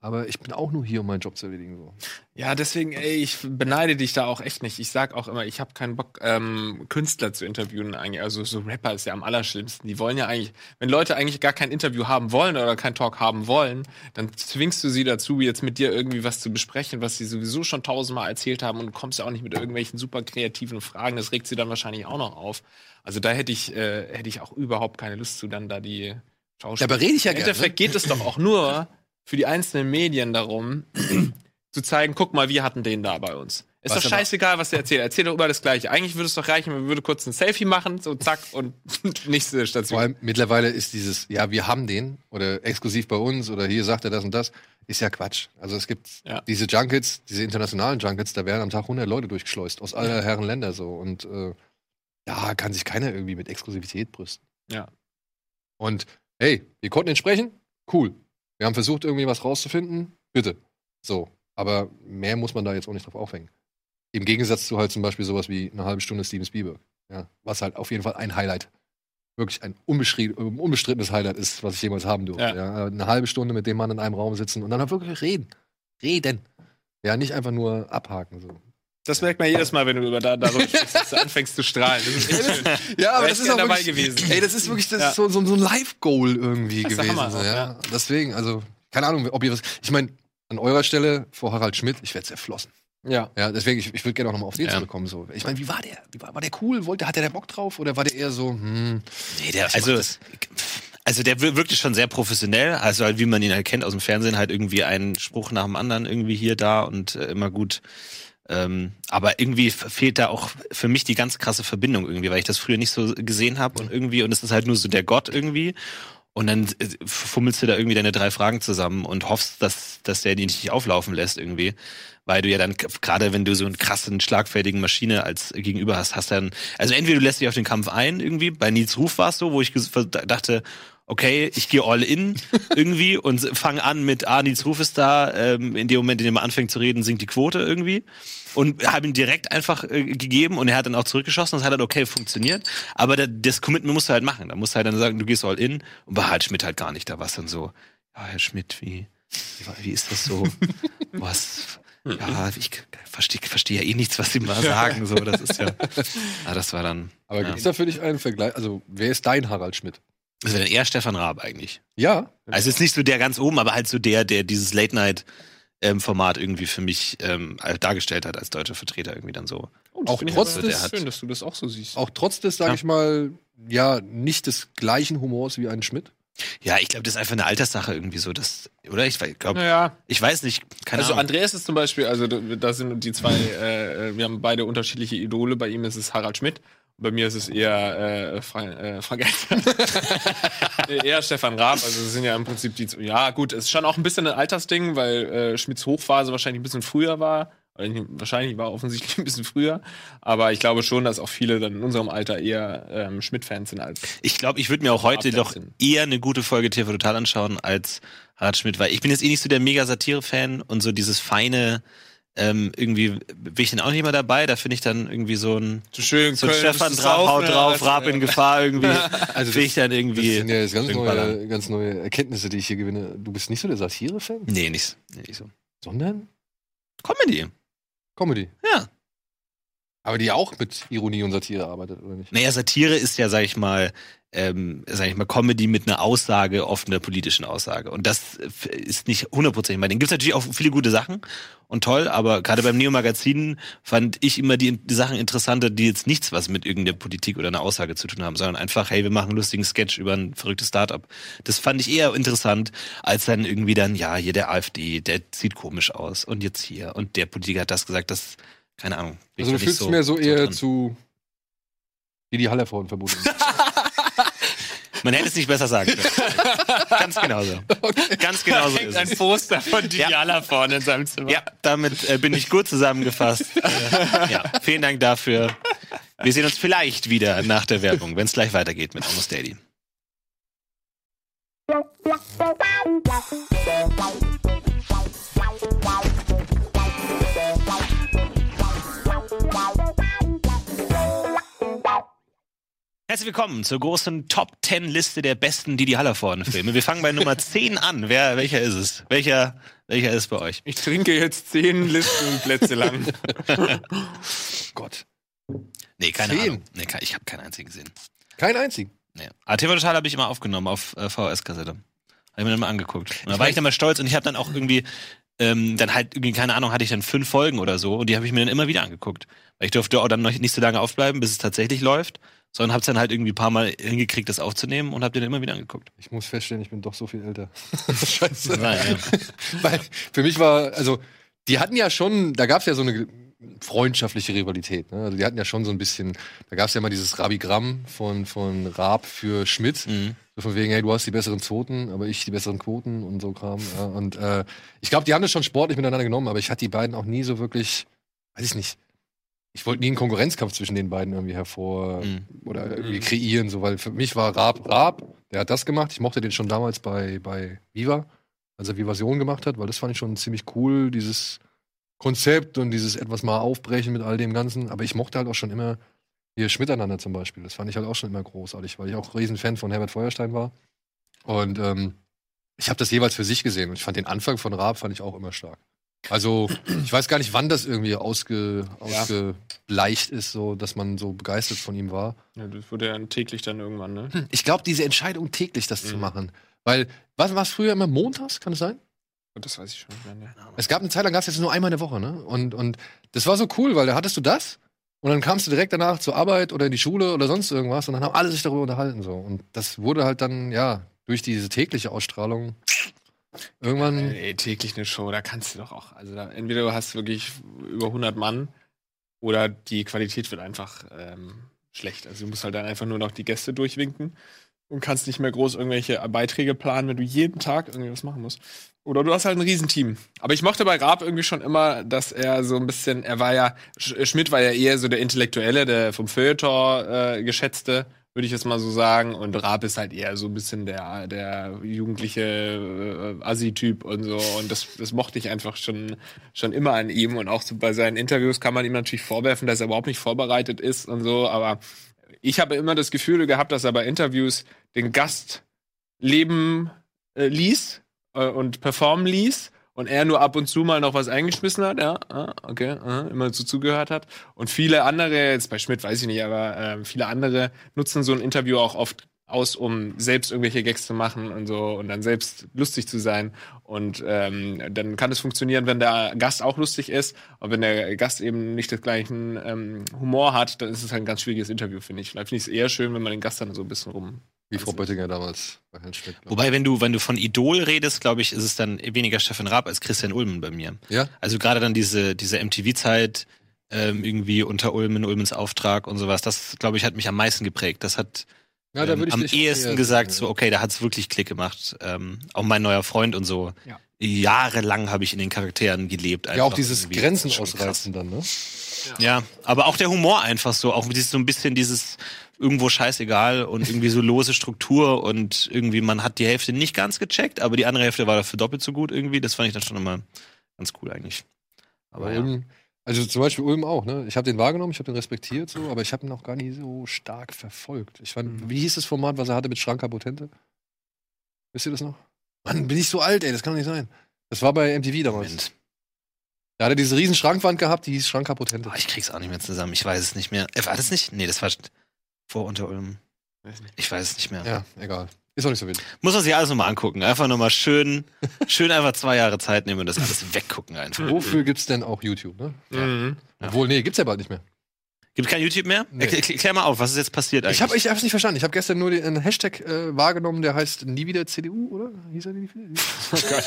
Aber ich bin auch nur hier, um meinen Job zu erledigen. So. Ja, deswegen, ey, ich beneide dich da auch echt nicht. Ich sag auch immer, ich habe keinen Bock, ähm, Künstler zu interviewen eigentlich. Also so Rapper ist ja am allerschlimmsten. Die wollen ja eigentlich, wenn Leute eigentlich gar kein Interview haben wollen oder kein Talk haben wollen, dann zwingst du sie dazu, jetzt mit dir irgendwie was zu besprechen, was sie sowieso schon tausendmal erzählt haben und du kommst ja auch nicht mit irgendwelchen super kreativen Fragen. Das regt sie dann wahrscheinlich auch noch auf. Also da hätte ich, äh, hätte ich auch überhaupt keine Lust zu, dann da die Schauspieler. Dabei rede ich ja Im gerne. Endeffekt geht es doch auch nur für die einzelnen Medien darum, zu zeigen, guck mal, wir hatten den da bei uns. Ist Was doch scheißegal, was der erzählt. Erzähl doch immer das Gleiche. Eigentlich würde es doch reichen, man würde kurz ein Selfie machen, so zack und nächste Vor Station. allem mittlerweile ist dieses, ja, wir haben den oder exklusiv bei uns oder hier sagt er das und das, ist ja Quatsch. Also es gibt Ja. diese Junkets, diese internationalen Junkets, da werden am Tag 100 Leute durchgeschleust aus aller Herren Länder so und äh, da kann sich keiner irgendwie mit Exklusivität brüsten. Ja. Und hey, wir konnten ihn sprechen, cool. Wir haben versucht irgendwie was rauszufinden, bitte. So, aber mehr muss man da jetzt auch nicht drauf aufhängen. Im Gegensatz zu halt zum Beispiel sowas wie eine halbe Stunde Steven Spielberg. Ja, was halt auf jeden Fall ein Highlight, wirklich ein unbeschrie- äh, unbestrittenes Highlight ist, was ich jemals haben durfte. Ja. Ja. eine halbe Stunde mit dem Mann in einem Raum sitzen und dann halt wirklich reden. Reden. Ja, nicht einfach nur abhaken. So. Das merkt man jedes Mal, wenn du über da, darüber sprichst, dass du anfängst zu strahlen. Das ist echt schön. Ja, aber das ist auch dabei gewesen. Ey, das ist wirklich das Ja. ist so, so, so ein Live-Goal irgendwie Das ist der gewesen. Hammer so, ja. ja. Deswegen, also, keine Ahnung, ob ihr was. Ich meine, an eurer Stelle vor Harald Schmidt, ich werde zerflossen. Ja. Ja, deswegen, ich, ich würde gerne auch nochmal auf den Ja. zurückkommen. So. Ich meine, wie war der? Wie war, war der cool? Wollte, hat der da Bock drauf? Oder war der eher so, hm, Nee, der, also, also der wir- wirkte schon sehr professionell, also halt, wie man ihn halt kennt aus dem Fernsehen, halt irgendwie einen Spruch nach dem anderen irgendwie hier, da und äh, immer gut. Ähm, aber irgendwie fehlt da auch für mich die ganz krasse Verbindung irgendwie, weil ich das früher nicht so gesehen habe und irgendwie, und es ist halt nur so der Gott irgendwie. Und dann äh, fummelst du da irgendwie deine drei Fragen zusammen und hoffst, dass, dass der die nicht auflaufen lässt irgendwie. Weil du ja dann, gerade wenn du so einen krassen, schlagfertigen Maschine als Gegenüber hast, hast dann, also entweder du lässt dich auf den Kampf ein irgendwie, bei Nils Ruf war es so, wo ich dachte, okay, ich gehe all in irgendwie und fange an mit, ah, Nils Ruf ist da, ähm, in dem Moment, in dem er anfängt zu reden, sinkt die Quote irgendwie und habe ihm direkt einfach äh, gegeben und er hat dann auch zurückgeschossen. Das hat halt okay funktioniert. Aber da, das Commitment musst du halt machen. Da musst du halt dann sagen, du gehst all in. Und bei Harald Schmidt halt gar nicht. Da war es dann so, ja, Herr Schmidt, wie, wie, wie ist das so? Was? Ja, ich verstehe versteh ja eh nichts, was sie mal sagen. So, das ist ja. Ah, das war dann. aber Ja. gibt's da für dich einen Vergleich? Also, wer ist dein Harald Schmidt? Das wäre dann eher Stefan Raab eigentlich. Ja. Also jetzt nicht so der ganz oben, aber halt so der, der dieses Late Night ähm, Format irgendwie für mich ähm, dargestellt hat als deutscher Vertreter irgendwie dann so. Oh, das Auch trotz des- schön, dass du das auch so siehst. Auch trotz des, sage Ja. ich mal, ja, nicht des gleichen Humors wie ein Schmidt. Ja, ich glaube, das ist einfach eine Alterssache irgendwie so, das, oder? Ich glaube, Naja, ich weiß nicht, keine also Ahnung. Andreas ist zum Beispiel, also da da sind die zwei, äh, wir haben beide unterschiedliche Idole. Bei ihm ist es Harald Schmidt Bei mir ist es eher äh, Fra äh, Frank eher Stefan Raab. Also es sind ja im Prinzip die. Ja, gut, es ist schon auch ein bisschen ein Altersding, weil äh, Schmidts Hochphase wahrscheinlich ein bisschen früher war. Wahrscheinlich war offensichtlich ein bisschen früher. Aber ich glaube schon, dass auch viele dann in unserem Alter eher ähm, Schmidt-Fans sind als. Ich glaube, ich würde mir auch heute doch eher eine gute Folge TV Total anschauen als Harald Schmidt, weil ich bin jetzt eh nicht so der mega Satire-Fan und so dieses feine, ähm, irgendwie bin ich dann auch nicht immer dabei. Da finde ich dann irgendwie so ein So schön, so ein Stefan drauf, haut drauf, Raab in Gefahr irgendwie. Also finde ich dann Das irgendwie. sind ja jetzt ganz neue, ganz neue Erkenntnisse, die ich hier gewinne. Du bist nicht so der Satire-Fan, Nee, nicht, nee, nicht so. sondern Comedy. Comedy. Ja. Aber die auch mit Ironie und Satire arbeitet, oder nicht? Naja, Satire ist ja, sag ich mal, ähm, sag ich mal, Comedy mit einer Aussage, oft einer politischen Aussage. Und das äh, ist nicht hundertprozentig mein Ding. Gibt natürlich auch viele gute Sachen und toll, aber gerade beim Neo-Magazin fand ich immer die, die Sachen interessanter, die jetzt nichts was mit irgendeiner Politik oder einer Aussage zu tun haben, sondern einfach, hey, wir machen einen lustigen Sketch über ein verrücktes Startup. Das fand ich eher interessant, als dann irgendwie dann, ja, hier der AfD, der sieht komisch aus und jetzt hier und der Politiker hat das gesagt, das, keine Ahnung. Also du fühlst dich mehr so eher drin. zu wie die Hallerfrauen verbunden. Man hätte es nicht besser sagen können. Ganz genauso. Ganz genauso ist ein es. Poster von Ja. Diala vorne in seinem Zimmer. Ja, damit äh, bin ich gut zusammengefasst. Ja, vielen Dank dafür. Wir sehen uns vielleicht wieder nach der Werbung, wenn es gleich weitergeht mit Almost Daily. Herzlich willkommen zur großen Top 10 Liste der besten Didi Hallervorden Filme. Wir fangen bei Nummer 10 an. Wer, welcher ist es? Welcher, welcher ist bei euch? Ich trinke jetzt zehn Listenplätze lang. Gott. Nee, keine Zehn? Ahnung. Nee, ich habe keinen einzigen gesehen. Kein einzigen. Nee. Aber TV Total habe ich immer aufgenommen auf äh, VHS-Kassette. Habe ich mir dann mal angeguckt. Und da war ich dann mal stolz und ich habe dann auch irgendwie, ähm, dann halt irgendwie, keine Ahnung, hatte ich dann fünf Folgen oder so und die habe ich mir dann immer wieder angeguckt. Weil ich durfte auch dann noch nicht so lange aufbleiben, bis es tatsächlich läuft, sondern habe es dann halt irgendwie ein paar Mal hingekriegt, das aufzunehmen und habe den immer wieder angeguckt. Ich muss feststellen, ich bin doch so viel älter. Scheiße. Nein, ja. Weil für mich war, also, die hatten ja schon, da gab es ja so eine freundschaftliche Rivalität. Ne? Also die hatten ja schon so ein bisschen, da gab es ja mal dieses Rabigramm von, von Raab für Schmidt. Mhm. So von wegen, hey, du hast die besseren Zoten, aber ich die besseren Quoten und so Kram. Ja. Und äh, ich glaube, die haben das schon sportlich miteinander genommen, aber ich hatte die beiden auch nie so wirklich, weiß ich nicht. Ich wollte nie einen Konkurrenzkampf zwischen den beiden irgendwie hervor Mhm. oder irgendwie kreieren, so, weil für mich war Raab Raab, der hat das gemacht. Ich mochte den schon damals bei, bei Viva, als er Vivasion gemacht hat, weil das fand ich schon ziemlich cool, dieses Konzept und dieses etwas mal aufbrechen mit all dem Ganzen. Aber ich mochte halt auch schon immer hier Schmiteinander zum Beispiel. Das fand ich halt auch schon immer großartig, weil ich auch riesen Fan von Herbert Feuerstein war. Und ähm, ich habe das jeweils für sich gesehen und ich fand den Anfang von Raab fand ich auch immer stark. Also ich weiß gar nicht, wann das irgendwie ausge, ausgebleicht ist, so dass man so begeistert von ihm war. Ja, das wurde ja täglich dann irgendwann, ne? Ich glaube, diese Entscheidung täglich das zu Mhm. machen, weil was war es früher immer montags, kann es sein? Das weiß ich schon nicht mehr. Ne? Es gab eine Zeit lang, gab es jetzt nur einmal in der Woche, ne? Und, und das war so cool, weil da hattest du das und dann kamst du direkt danach zur Arbeit oder in die Schule oder sonst irgendwas und dann haben alle sich darüber unterhalten so. Und das wurde halt dann, ja, durch diese tägliche Ausstrahlung irgendwann. Ey, täglich eine Show, da kannst du doch auch. Also da, entweder du hast wirklich über 100 Mann oder die Qualität wird einfach ähm, schlecht. Also du musst halt dann einfach nur noch die Gäste durchwinken und kannst nicht mehr groß irgendwelche Beiträge planen, wenn du jeden Tag irgendwie was machen musst. Oder du hast halt ein Riesenteam. Aber ich mochte bei Raab irgendwie schon immer, dass er so ein bisschen, er war ja, Sch Schmidt war ja eher so der Intellektuelle, der vom Feuilleton äh, geschätzte, würde ich jetzt mal so sagen. Und Raab ist halt eher so ein bisschen der, der jugendliche äh, Assi-Typ und so. Und das, das mochte ich einfach schon, schon immer an ihm. Und auch so bei seinen Interviews kann man ihm natürlich vorwerfen, dass er überhaupt nicht vorbereitet ist und so. Aber ich habe immer das Gefühl gehabt, dass er bei Interviews den Gast leben äh, ließ äh, und performen ließ und er nur ab und zu mal noch was eingeschmissen hat, ja, ah, okay, immer so zugehört hat. Und viele andere, jetzt bei Schmidt weiß ich nicht, aber äh, viele andere nutzen so ein Interview auch oft aus, um selbst irgendwelche Gags zu machen und so und dann selbst lustig zu sein. Und ähm, dann kann es funktionieren, wenn der Gast auch lustig ist. Aber wenn der Gast eben nicht den gleichen ähm, Humor hat, dann ist es halt ein ganz schwieriges Interview, finde ich. Vielleicht finde ich es eher schön, wenn man den Gast dann so ein bisschen rum. Wie Frau Böttinger damals bei Herrn Schmidt. Wobei, wenn du, wenn du von Idol redest, glaube ich, ist es dann weniger Stefan Raab als Christian Ulmen bei mir. Ja? Also gerade dann diese, diese MTV-Zeit, ähm, irgendwie unter Ulm in Ulmens Auftrag und sowas. Das, glaube ich, hat mich am meisten geprägt. Das hat Ja, da ähm, am ehesten eher gesagt, sehen, so, okay, da hat's wirklich Klick gemacht. Ähm, auch mein neuer Freund und so. Ja. Jahrelang habe ich in den Charakteren gelebt. Ja, auch dieses. Grenzen ausreißen dann, ne? Ja, aber auch der Humor einfach so, auch dieses so ein bisschen dieses irgendwo scheißegal und irgendwie so lose Struktur und irgendwie man hat die Hälfte nicht ganz gecheckt, aber die andere Hälfte war dafür doppelt so gut irgendwie. Das fand ich dann schon immer ganz cool eigentlich. Aber ja. Ulm, also zum Beispiel Ulm auch, ne? Ich habe den wahrgenommen, ich habe den respektiert, so, aber ich habe ihn auch gar nicht so stark verfolgt. Ich fand, Mhm. wie hieß das Format, was er hatte mit Schranka Potente? Wisst ihr das noch? Mann, bin ich so alt, ey, das kann doch nicht sein. Das war bei MTV damals. Moment. Da hat er diese riesen Schrankwand gehabt, die hieß Schranka Potente. Boah, ich krieg's auch nicht mehr zusammen. Ich weiß es nicht mehr. Äh, war das nicht? Nee, das war vor unter Ulm. Weiß nicht. Ich weiß es nicht mehr. Ja, egal. Ist auch nicht so wild. Muss man sich alles nochmal angucken. Einfach nochmal schön, schön einfach zwei Jahre Zeit nehmen und das alles weggucken einfach. Wofür gibt's denn auch YouTube, ne? Mhm. Ja. Obwohl, nee, gibt's ja bald nicht mehr. Gibt kein YouTube mehr? Nee. Erklär, erklär mal auf, was ist jetzt passiert eigentlich? Ich habe ich hab's nicht verstanden. Ich habe gestern nur den einen Hashtag äh, wahrgenommen, der heißt nie wieder CDU, oder? Hieß er nie wieder? Oh Gott.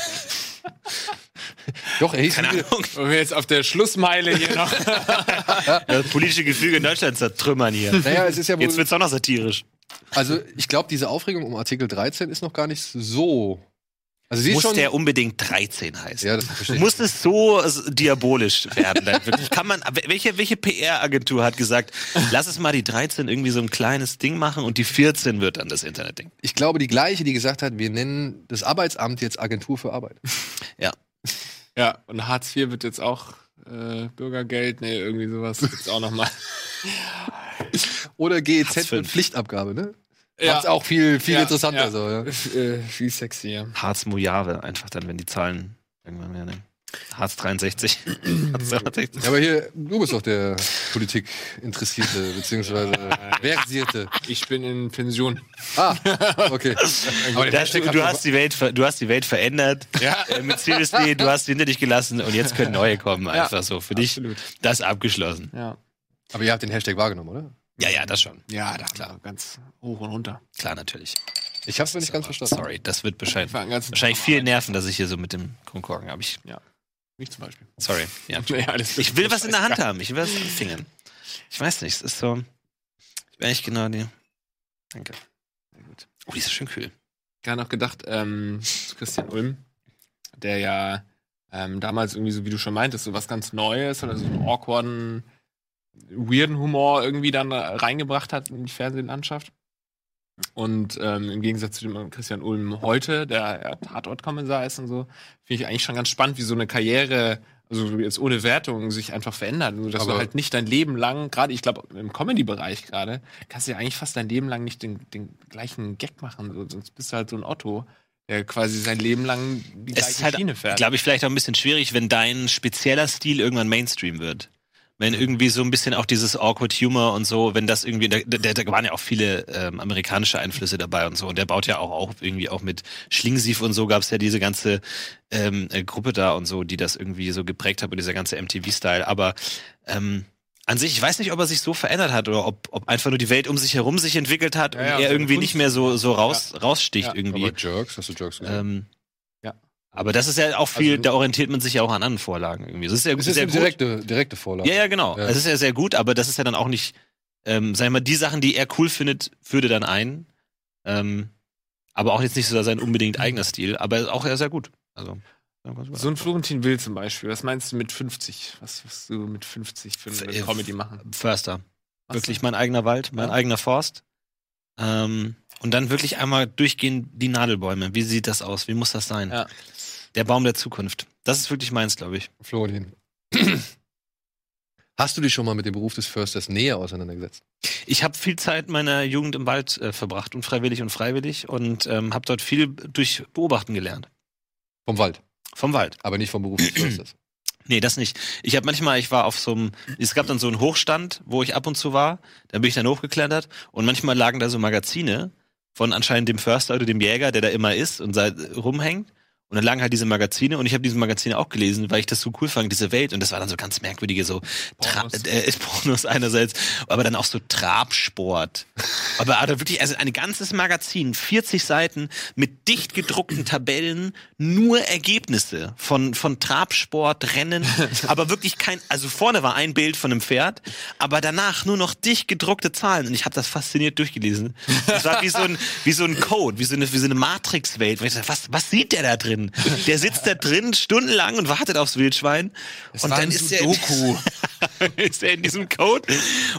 Doch, er hieß keine. Ahnung. Und wir jetzt auf der Schlussmeile hier noch. Das politische Gefüge in Deutschland zertrümmern hier. Naja, es ist ja wohl. Jetzt wird's auch noch satirisch. Also, ich glaube, diese Aufregung um Artikel 13 ist noch gar nicht so. Also, sie Muss schon. der unbedingt 13 heißen? ja, das. Muss es so s- diabolisch werden? Dann wirklich? Kann man, welche, welche PR-Agentur hat gesagt, lass es mal die 13 irgendwie so ein kleines Ding machen und die 14 wird dann das Internetding? Ich glaube, die gleiche, die gesagt hat, wir nennen das Arbeitsamt jetzt Agentur für Arbeit. ja, und Hartz IV wird jetzt auch äh, Bürgergeld, nee, irgendwie sowas gibt's auch nochmal. Oder GEZ mit. Pflichtabgabe, ne? Ja. Auch viel, viel Ja, interessanter. ja. So, ja. Äh, viel sexier. Harz Mojave einfach dann, wenn die Zahlen irgendwann mehr nehmen. Harz 63. Harz 63. Ja, aber hier, du bist doch der Politik interessierte, beziehungsweise versierte. Ich bin in Pension. Ah, okay. Aber Das, du, hast die Welt, du hast die Welt verändert. Ja. Äh, Mit Seriously, du hast sie hinter dich gelassen und jetzt können neue kommen. Einfach so. Für dich Absolut. das abgeschlossen. Ja. aber ihr habt den Hashtag wahrgenommen, oder? Ja, ja, das schon. Ja, da klar. Ganz hoch und runter. Klar, natürlich. Ich hab's noch nicht ganz verstanden. Sorry, das wird ganzen wahrscheinlich Tag viel nerven, dass ich hier so mit dem Konkorken habe. Ich, Mich zum Beispiel. sorry. Ja. Ja, alles Ich will was in der Hand haben. Ich will was den Fingern. Ich weiß nicht, es ist so. Ich bin echt genau die. Danke. gut. Oh, die ist schön kühl. gar noch gedacht, ähm, zu Christian Ulm, der ja ähm, damals irgendwie so, wie du schon meintest, so was ganz Neues oder so einen awkwarden, weirden Humor irgendwie dann reingebracht hat in die Fernsehlandschaft. Und ähm, im Gegensatz zu dem Christian Ulm heute, der Tatortkommissar ist und so, finde ich eigentlich schon ganz spannend, wie so eine Karriere, also jetzt ohne Wertung, sich einfach verändert. Also, dass Aber- du halt nicht dein Leben lang, gerade ich glaube im Comedy-Bereich gerade, kannst du ja eigentlich fast dein Leben lang nicht den, den gleichen Gag machen. So, sonst bist du halt so ein Otto, der quasi sein Leben lang die Es gleiche ist halt, Schiene fährt. glaube ich, vielleicht auch ein bisschen schwierig, wenn dein spezieller Stil irgendwann Mainstream wird. Wenn irgendwie so ein bisschen auch dieses Awkward Humor und so, wenn das irgendwie, da, da, da waren ja auch viele ähm, amerikanische Einflüsse dabei und so. Und der baut ja auch, auch irgendwie auch mit Schlingsief und so gab's ja diese ganze ähm, äh, Gruppe da und so, die das irgendwie so geprägt hat und dieser ganze MTV-Style. Aber ähm, an sich, ich weiß nicht, ob er sich so verändert hat oder ob, ob einfach nur die Welt um sich herum sich entwickelt hat Ja, und ja, er seine irgendwie Kunst. nicht mehr so, so raus, raussticht Ja, irgendwie. Aber Jerks, hast du Jerks gesehen? Aber das ist ja auch viel, Also- da orientiert man sich ja auch an anderen Vorlagen irgendwie. Das ist ja es ist sehr direkte, direkte Vorlage. Ja, ja, genau. Ja. Es ist ja sehr gut, aber das ist ja dann auch nicht, ähm, sag ich mal, die Sachen, die er cool findet, führte dann ein. Ähm, aber auch jetzt nicht so sein unbedingt eigener Stil, aber auch ja sehr gut. Also, so ein Florentin Will zum Beispiel, was meinst du mit 50? Was wirst du mit 50 für eine Comedy machen? Förster. Was Wirklich mein eigener Wald, mein Ja. eigener Forst. Ähm, und dann wirklich einmal durchgehen die Nadelbäume. Wie sieht das aus? Wie muss das sein? Ja. Der Baum der Zukunft. Das ist wirklich meins, glaube ich. Florentin. Hast du dich schon mal mit dem Beruf des Försters näher auseinandergesetzt? Ich habe viel Zeit meiner Jugend im Wald äh, verbracht, unfreiwillig und freiwillig, und ähm, habe dort viel durch Beobachten gelernt. Vom Wald, Vom Wald. aber nicht vom Beruf des Försters. Nee, das nicht. Ich habe manchmal, ich war auf so einem, es gab dann so einen Hochstand, wo ich ab und zu war, da bin ich dann hochgeklettert und manchmal lagen da so Magazine von anscheinend dem Förster oder dem Jäger, der da immer ist und seit, rumhängt. Und dann lagen halt diese Magazine und ich habe diese Magazine auch gelesen, weil ich das so cool fand, diese Welt. Und das war dann so ganz merkwürdige so Tra Pornos. äh, Pornos einerseits, aber dann auch so Trabsport. aber also wirklich, also ein ganzes Magazin, 40 Seiten mit dicht gedruckten Tabellen, nur Ergebnisse von, von Trabsport, Rennen, aber wirklich kein, also vorne war ein Bild von einem Pferd, aber danach nur noch dicht gedruckte Zahlen. Und ich habe das fasziniert durchgelesen. Das war wie so ein, wie so ein Code, wie so eine, wie so eine Matrix-Welt. Und ich dachte, Was, was sieht der da drin? Der sitzt da drin stundenlang und wartet aufs Wildschwein. und war dann ist der, ist er in diesem Code.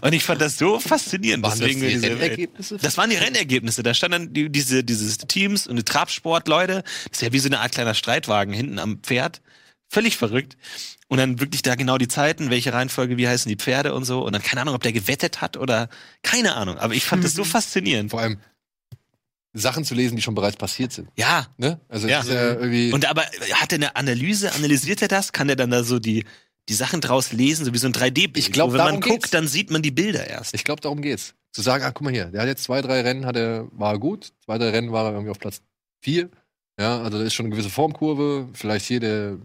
Und ich fand das so faszinierend. Waren das Deswegen die diese. Rennergebnisse? Das waren die Rennergebnisse. Da standen dann die, diese, diese Teams und die Trabsportleute. Das ist ja wie so eine Art kleiner Streitwagen hinten am Pferd. Völlig verrückt. Und dann wirklich da genau die Zeiten, welche Reihenfolge, wie heißen die Pferde und so. Und dann keine Ahnung, ob der gewettet hat oder keine Ahnung. Aber ich fand das so faszinierend. Vor allem Sachen zu lesen, die schon bereits passiert sind. Ja. Ne? Also Ja. ja irgendwie. Und aber hat er eine Analyse, analysiert er das? Kann er dann da so die, die Sachen draus lesen, so wie so ein 3D-Bild? Ich glaub, Wo Wenn man guckt, geht's. dann sieht man die Bilder erst. Ich glaube, darum geht's. Zu sagen, ah, guck mal hier, der hat jetzt zwei, drei Rennen, hat er, war er gut, zwei, drei Rennen war er irgendwie auf Platz vier. Ja, also da ist schon eine gewisse Formkurve. Vielleicht hier der,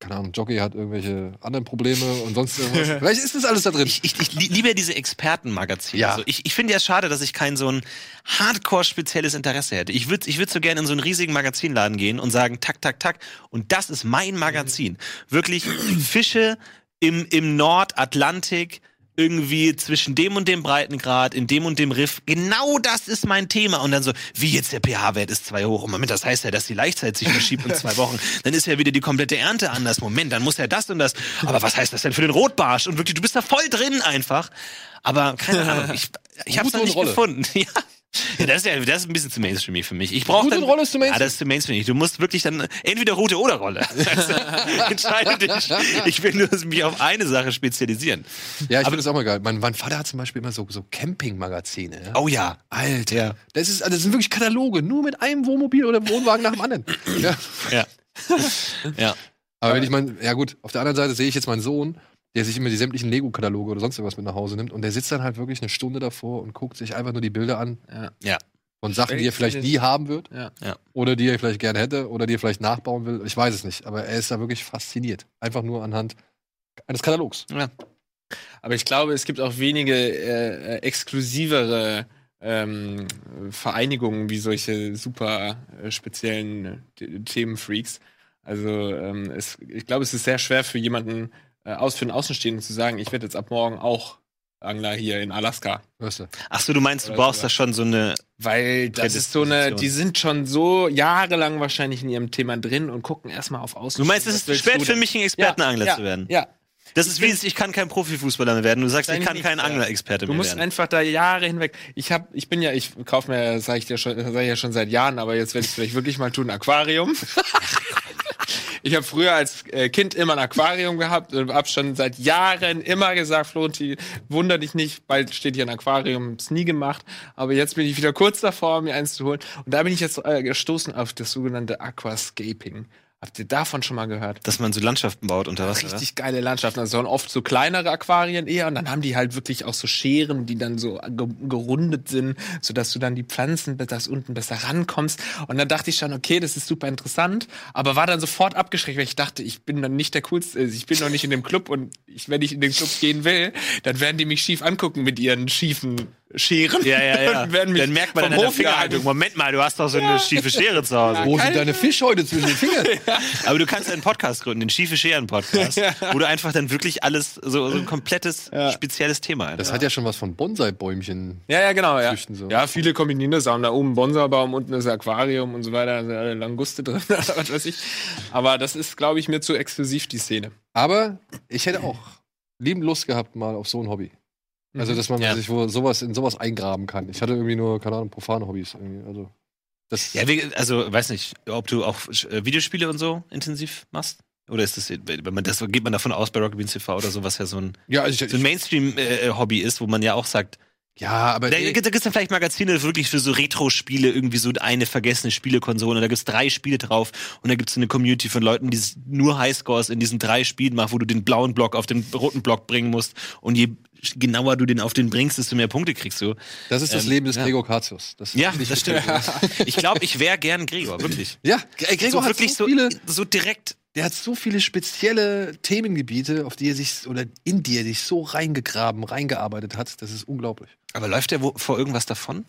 keine Ahnung, Jockey hat irgendwelche anderen Probleme und sonst irgendwas. Vielleicht ist das alles da drin. Ich, ich, ich li- liebe ja diese Expertenmagazine. Ja. So, ich ich finde ja schade, dass ich kein so ein hardcore-spezielles Interesse hätte. Ich würde ich würd so gerne in so einen riesigen Magazinladen gehen und sagen, tak, tak, tak. Und das ist mein Magazin. Wirklich Fische im, im Nordatlantik, irgendwie zwischen dem und dem Breitengrad, in dem und dem Riff. Genau das ist mein Thema. Und dann so, wie jetzt der pH-Wert ist zwei hoch. Und Moment, das heißt ja, dass die Laichzeit sich verschiebt um zwei Wochen. Dann ist ja wieder die komplette Ernte anders. Moment, dann muss ja das und das. Aber was heißt das denn für den Rotbarsch? Und wirklich, du bist da voll drin einfach. Aber keine Ahnung, ich, ich hab's noch nicht Rolle. gefunden. Ja. Ja, das ist ja das ist ein bisschen zu Mainstreamig für mich. Ich brauche Gute dann Rolle ist zu Mainstream. Ja, das ist zu Mainstreamig. Du musst wirklich dann entweder Route oder Rolle. Also, entscheide dich. Ich will nur mich auf eine Sache spezialisieren. Ja, ich finde das auch mal geil. Mein, mein Vater hat zum Beispiel immer so, so Campingmagazine. Ja? Oh ja. Alter. Ja. Das, ist, also das sind wirklich Kataloge, nur mit einem Wohnmobil oder Wohnwagen nach dem anderen. Ja. Ja. ja. Aber wenn ich mein, ja gut, auf der anderen Seite sehe ich jetzt meinen Sohn, der sich immer die sämtlichen Lego-Kataloge oder sonst irgendwas mit nach Hause nimmt und der sitzt dann halt wirklich eine Stunde davor und guckt sich einfach nur die Bilder an Ja. Ja. von Sachen, die er vielleicht nie haben wird Ja. oder die er vielleicht gerne hätte oder die er vielleicht nachbauen will. Ich weiß es nicht, aber er ist da wirklich fasziniert. Einfach nur anhand eines Katalogs. ja. Aber ich glaube, es gibt auch wenige äh, äh, exklusivere ähm, Vereinigungen wie solche super äh, speziellen äh, The- Themenfreaks. Also ähm, es, ich glaube, es ist sehr schwer für jemanden äh, aus für einen Außenstehenden zu sagen, ich werde jetzt ab morgen auch Angler hier in Alaska. Hörst du? Ach so, du meinst, du brauchst da schon so eine. Weil das ist so eine, die sind schon so jahrelang wahrscheinlich in ihrem Thema drin und gucken erstmal auf Außen. Du meinst, es ist zu spät für mich, ein Expertenangler ja, zu werden? Ja, Das ist wie, ich kann kein Profifußballer mehr werden. Du sagst, ich kann kein ja. Anglerexperte Du mehr musst werden. einfach da Jahre hinweg. Ich hab, ich bin ja, ich kaufe mir, sage ich dir schon, sag ich ja schon seit Jahren, aber jetzt werde ich vielleicht wirklich mal tun, ein Aquarium. ich habe früher als äh, Kind immer ein Aquarium gehabt und habe schon seit Jahren immer gesagt, Florenti, wunder dich nicht, bald steht hier ein Aquarium, hab's nie gemacht, aber jetzt bin ich wieder kurz davor, mir eins zu holen. Und da bin ich jetzt äh, gestoßen auf das sogenannte Aquascaping. Habt ihr davon schon mal gehört? Dass man so Landschaften baut unter Wasser. Richtig geile Landschaften. Also waren oft so kleinere Aquarien eher und dann haben die halt wirklich auch so Scheren, die dann so ge gerundet sind, sodass du dann die Pflanzen, dass unten besser rankommst. Und dann dachte ich schon, okay, das ist super interessant, aber war dann sofort abgeschreckt, weil ich dachte, ich bin dann nicht der coolste, ich bin noch nicht in dem Club und ich, wenn ich in den Club gehen will, dann werden die mich schief angucken mit ihren schiefen Scheren. Ja, ja, ja. Dann merkt man an der Fingerhaltung. Moment mal, du hast doch so eine schiefe Schere zu Hause. Wo sind deine Fischhäute zwischen den Fingern? Aber du kannst einen Podcast gründen, den schiefe Scheren-Podcast, wo du einfach dann wirklich alles, so, so ein komplettes, spezielles Thema einfach. Das hat ja schon was von Bonsai-Bäumchen. Ja, ja, genau, ja. So. Ja, viele kombinieren das. Haben da oben einen Bonsaibaum, unten ist ein Aquarium und so weiter, da sind alle Languste drin, was weiß ich. Aber das ist, glaube ich, mir zu exklusiv, die Szene. Aber ich hätte auch lieben Lust gehabt mal auf so ein Hobby. Also, dass man Ja. sich wo sowas in sowas eingraben kann. Ich hatte irgendwie nur, keine Ahnung, profane Hobbys. Irgendwie. Also, das, Ja, also weiß nicht, ob du auch äh, Videospiele und so intensiv machst? Oder ist das, wenn man das geht man davon aus bei Rocket Beans TV oder so, was ja so ein, ja also ich, so ein Mainstream-Hobby ist, wo man ja auch sagt, Ja, aber Da, da gibt es dann vielleicht Magazine wirklich für so Retro-Spiele, irgendwie so eine vergessene Spielekonsole. Da gibt es drei Spiele drauf und da gibt es eine Community von Leuten, die nur Highscores in diesen drei Spielen machen, wo du den blauen Block auf den roten Block bringen musst. Und je genauer du den auf den bringst, desto mehr Punkte kriegst du. das ist das ähm, Leben des ja. Gregor Katius. Das Ja, das stimmt. Ich glaube, ich wäre gern Gregor, wirklich. Ja, Gre- Gregor so hat wirklich so so, viele, so direkt. Der hat so viele spezielle Themengebiete, auf die er sich oder in die er sich so reingegraben, reingearbeitet hat. Das ist unglaublich. Aber läuft er vor irgendwas davon?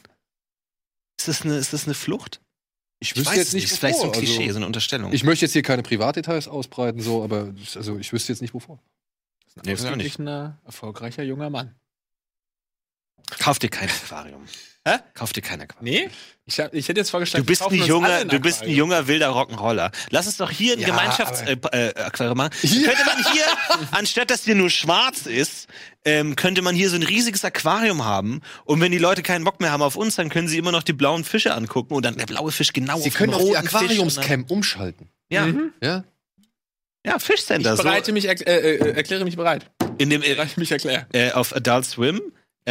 Ist das eine, ist das eine Flucht? Ich weiß es Ist vielleicht so ein. Klischee, Also, so eine Unterstellung. ich möchte jetzt hier keine Privatdetails ausbreiten, so, aber also ich wüsste jetzt nicht wovor. Das auch nicht. Ausgeglichener, erfolgreicher junger Mann. Kauf dir kein Aquarium. Hä? Kauf dir kein Aquarium. Nee? Ich, hab, ich hätte jetzt vorgeschlagen, Du bist, ein junger, du bist ein junger wilder Rock'n'Roller. Lass uns doch hier ein Ja, Gemeinschafts-Aquarium äh, äh, Aquarium machen. Ja. Könnte man hier, anstatt dass hier nur schwarz ist, ähm, könnte man hier so ein riesiges Aquarium haben. Und wenn die Leute keinen Bock mehr haben auf uns, dann können sie immer noch die blauen Fische angucken und dann der blaue Fisch genau Sie auf können den auch die Aquariumscam umschalten. Ja, Mhm. Ja? ja, Fischcenter. Ich So bereite mich, erk- äh, äh, erkläre mich bereit. in dem, äh, Bereite mich erklären. äh, auf Adult Swim.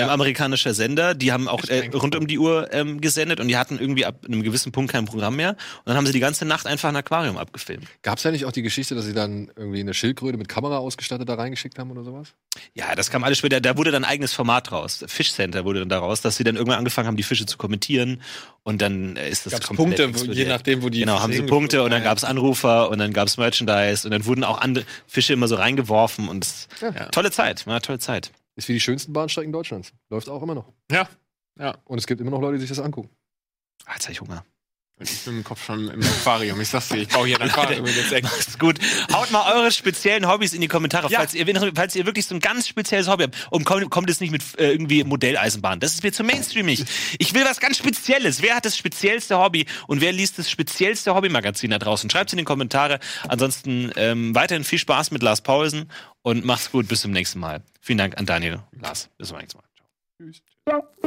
Äh, amerikanischer Sender, die haben auch äh, rund um die Uhr ähm, gesendet und die hatten irgendwie ab einem gewissen Punkt kein Programm mehr. Und dann haben sie die ganze Nacht einfach ein Aquarium abgefilmt. Gab es ja nicht auch die Geschichte, dass sie dann irgendwie eine Schildkröte mit Kamera ausgestattet da reingeschickt haben oder sowas? Ja, das kam alles später. Da wurde dann ein eigenes Format raus. Fischcenter wurde dann daraus, dass sie dann irgendwann angefangen haben, die Fische zu kommentieren. Und dann äh, ist das Gab's komplett Punkte, explodiert. je nachdem, wo die Genau, haben sie Punkte und dann hingeflogen gab's Anrufer und dann gab's Merchandise und dann wurden auch andere Fische immer so reingeworfen und Ja. tolle Zeit, war eine tolle Zeit. Ist wie die schönsten Bahnstrecken Deutschlands. Läuft auch immer noch. Ja. Ja. Und es gibt immer noch Leute, die sich das angucken. Ah, jetzt hab ich Hunger. Ich bin im Kopf schon im Aquarium. Ich sag's dir, ich baue hier ein Aquarium. Ist gut. Haut mal eure speziellen Hobbys in die Kommentare, Ja. falls, ihr, falls ihr wirklich so ein ganz spezielles Hobby habt. Und kommt, kommt es nicht mit äh, irgendwie Modelleisenbahn. Das ist mir zu mainstreamig. Ich will was ganz Spezielles. Wer hat das speziellste Hobby und wer liest das speziellste Hobbymagazin da draußen? Schreibt's in die Kommentare. Ansonsten ähm, weiterhin viel Spaß mit Lars Paulsen und macht's gut. Bis zum nächsten Mal. Vielen Dank an Daniel. Lars, bis zum nächsten Mal. Ciao. Bye.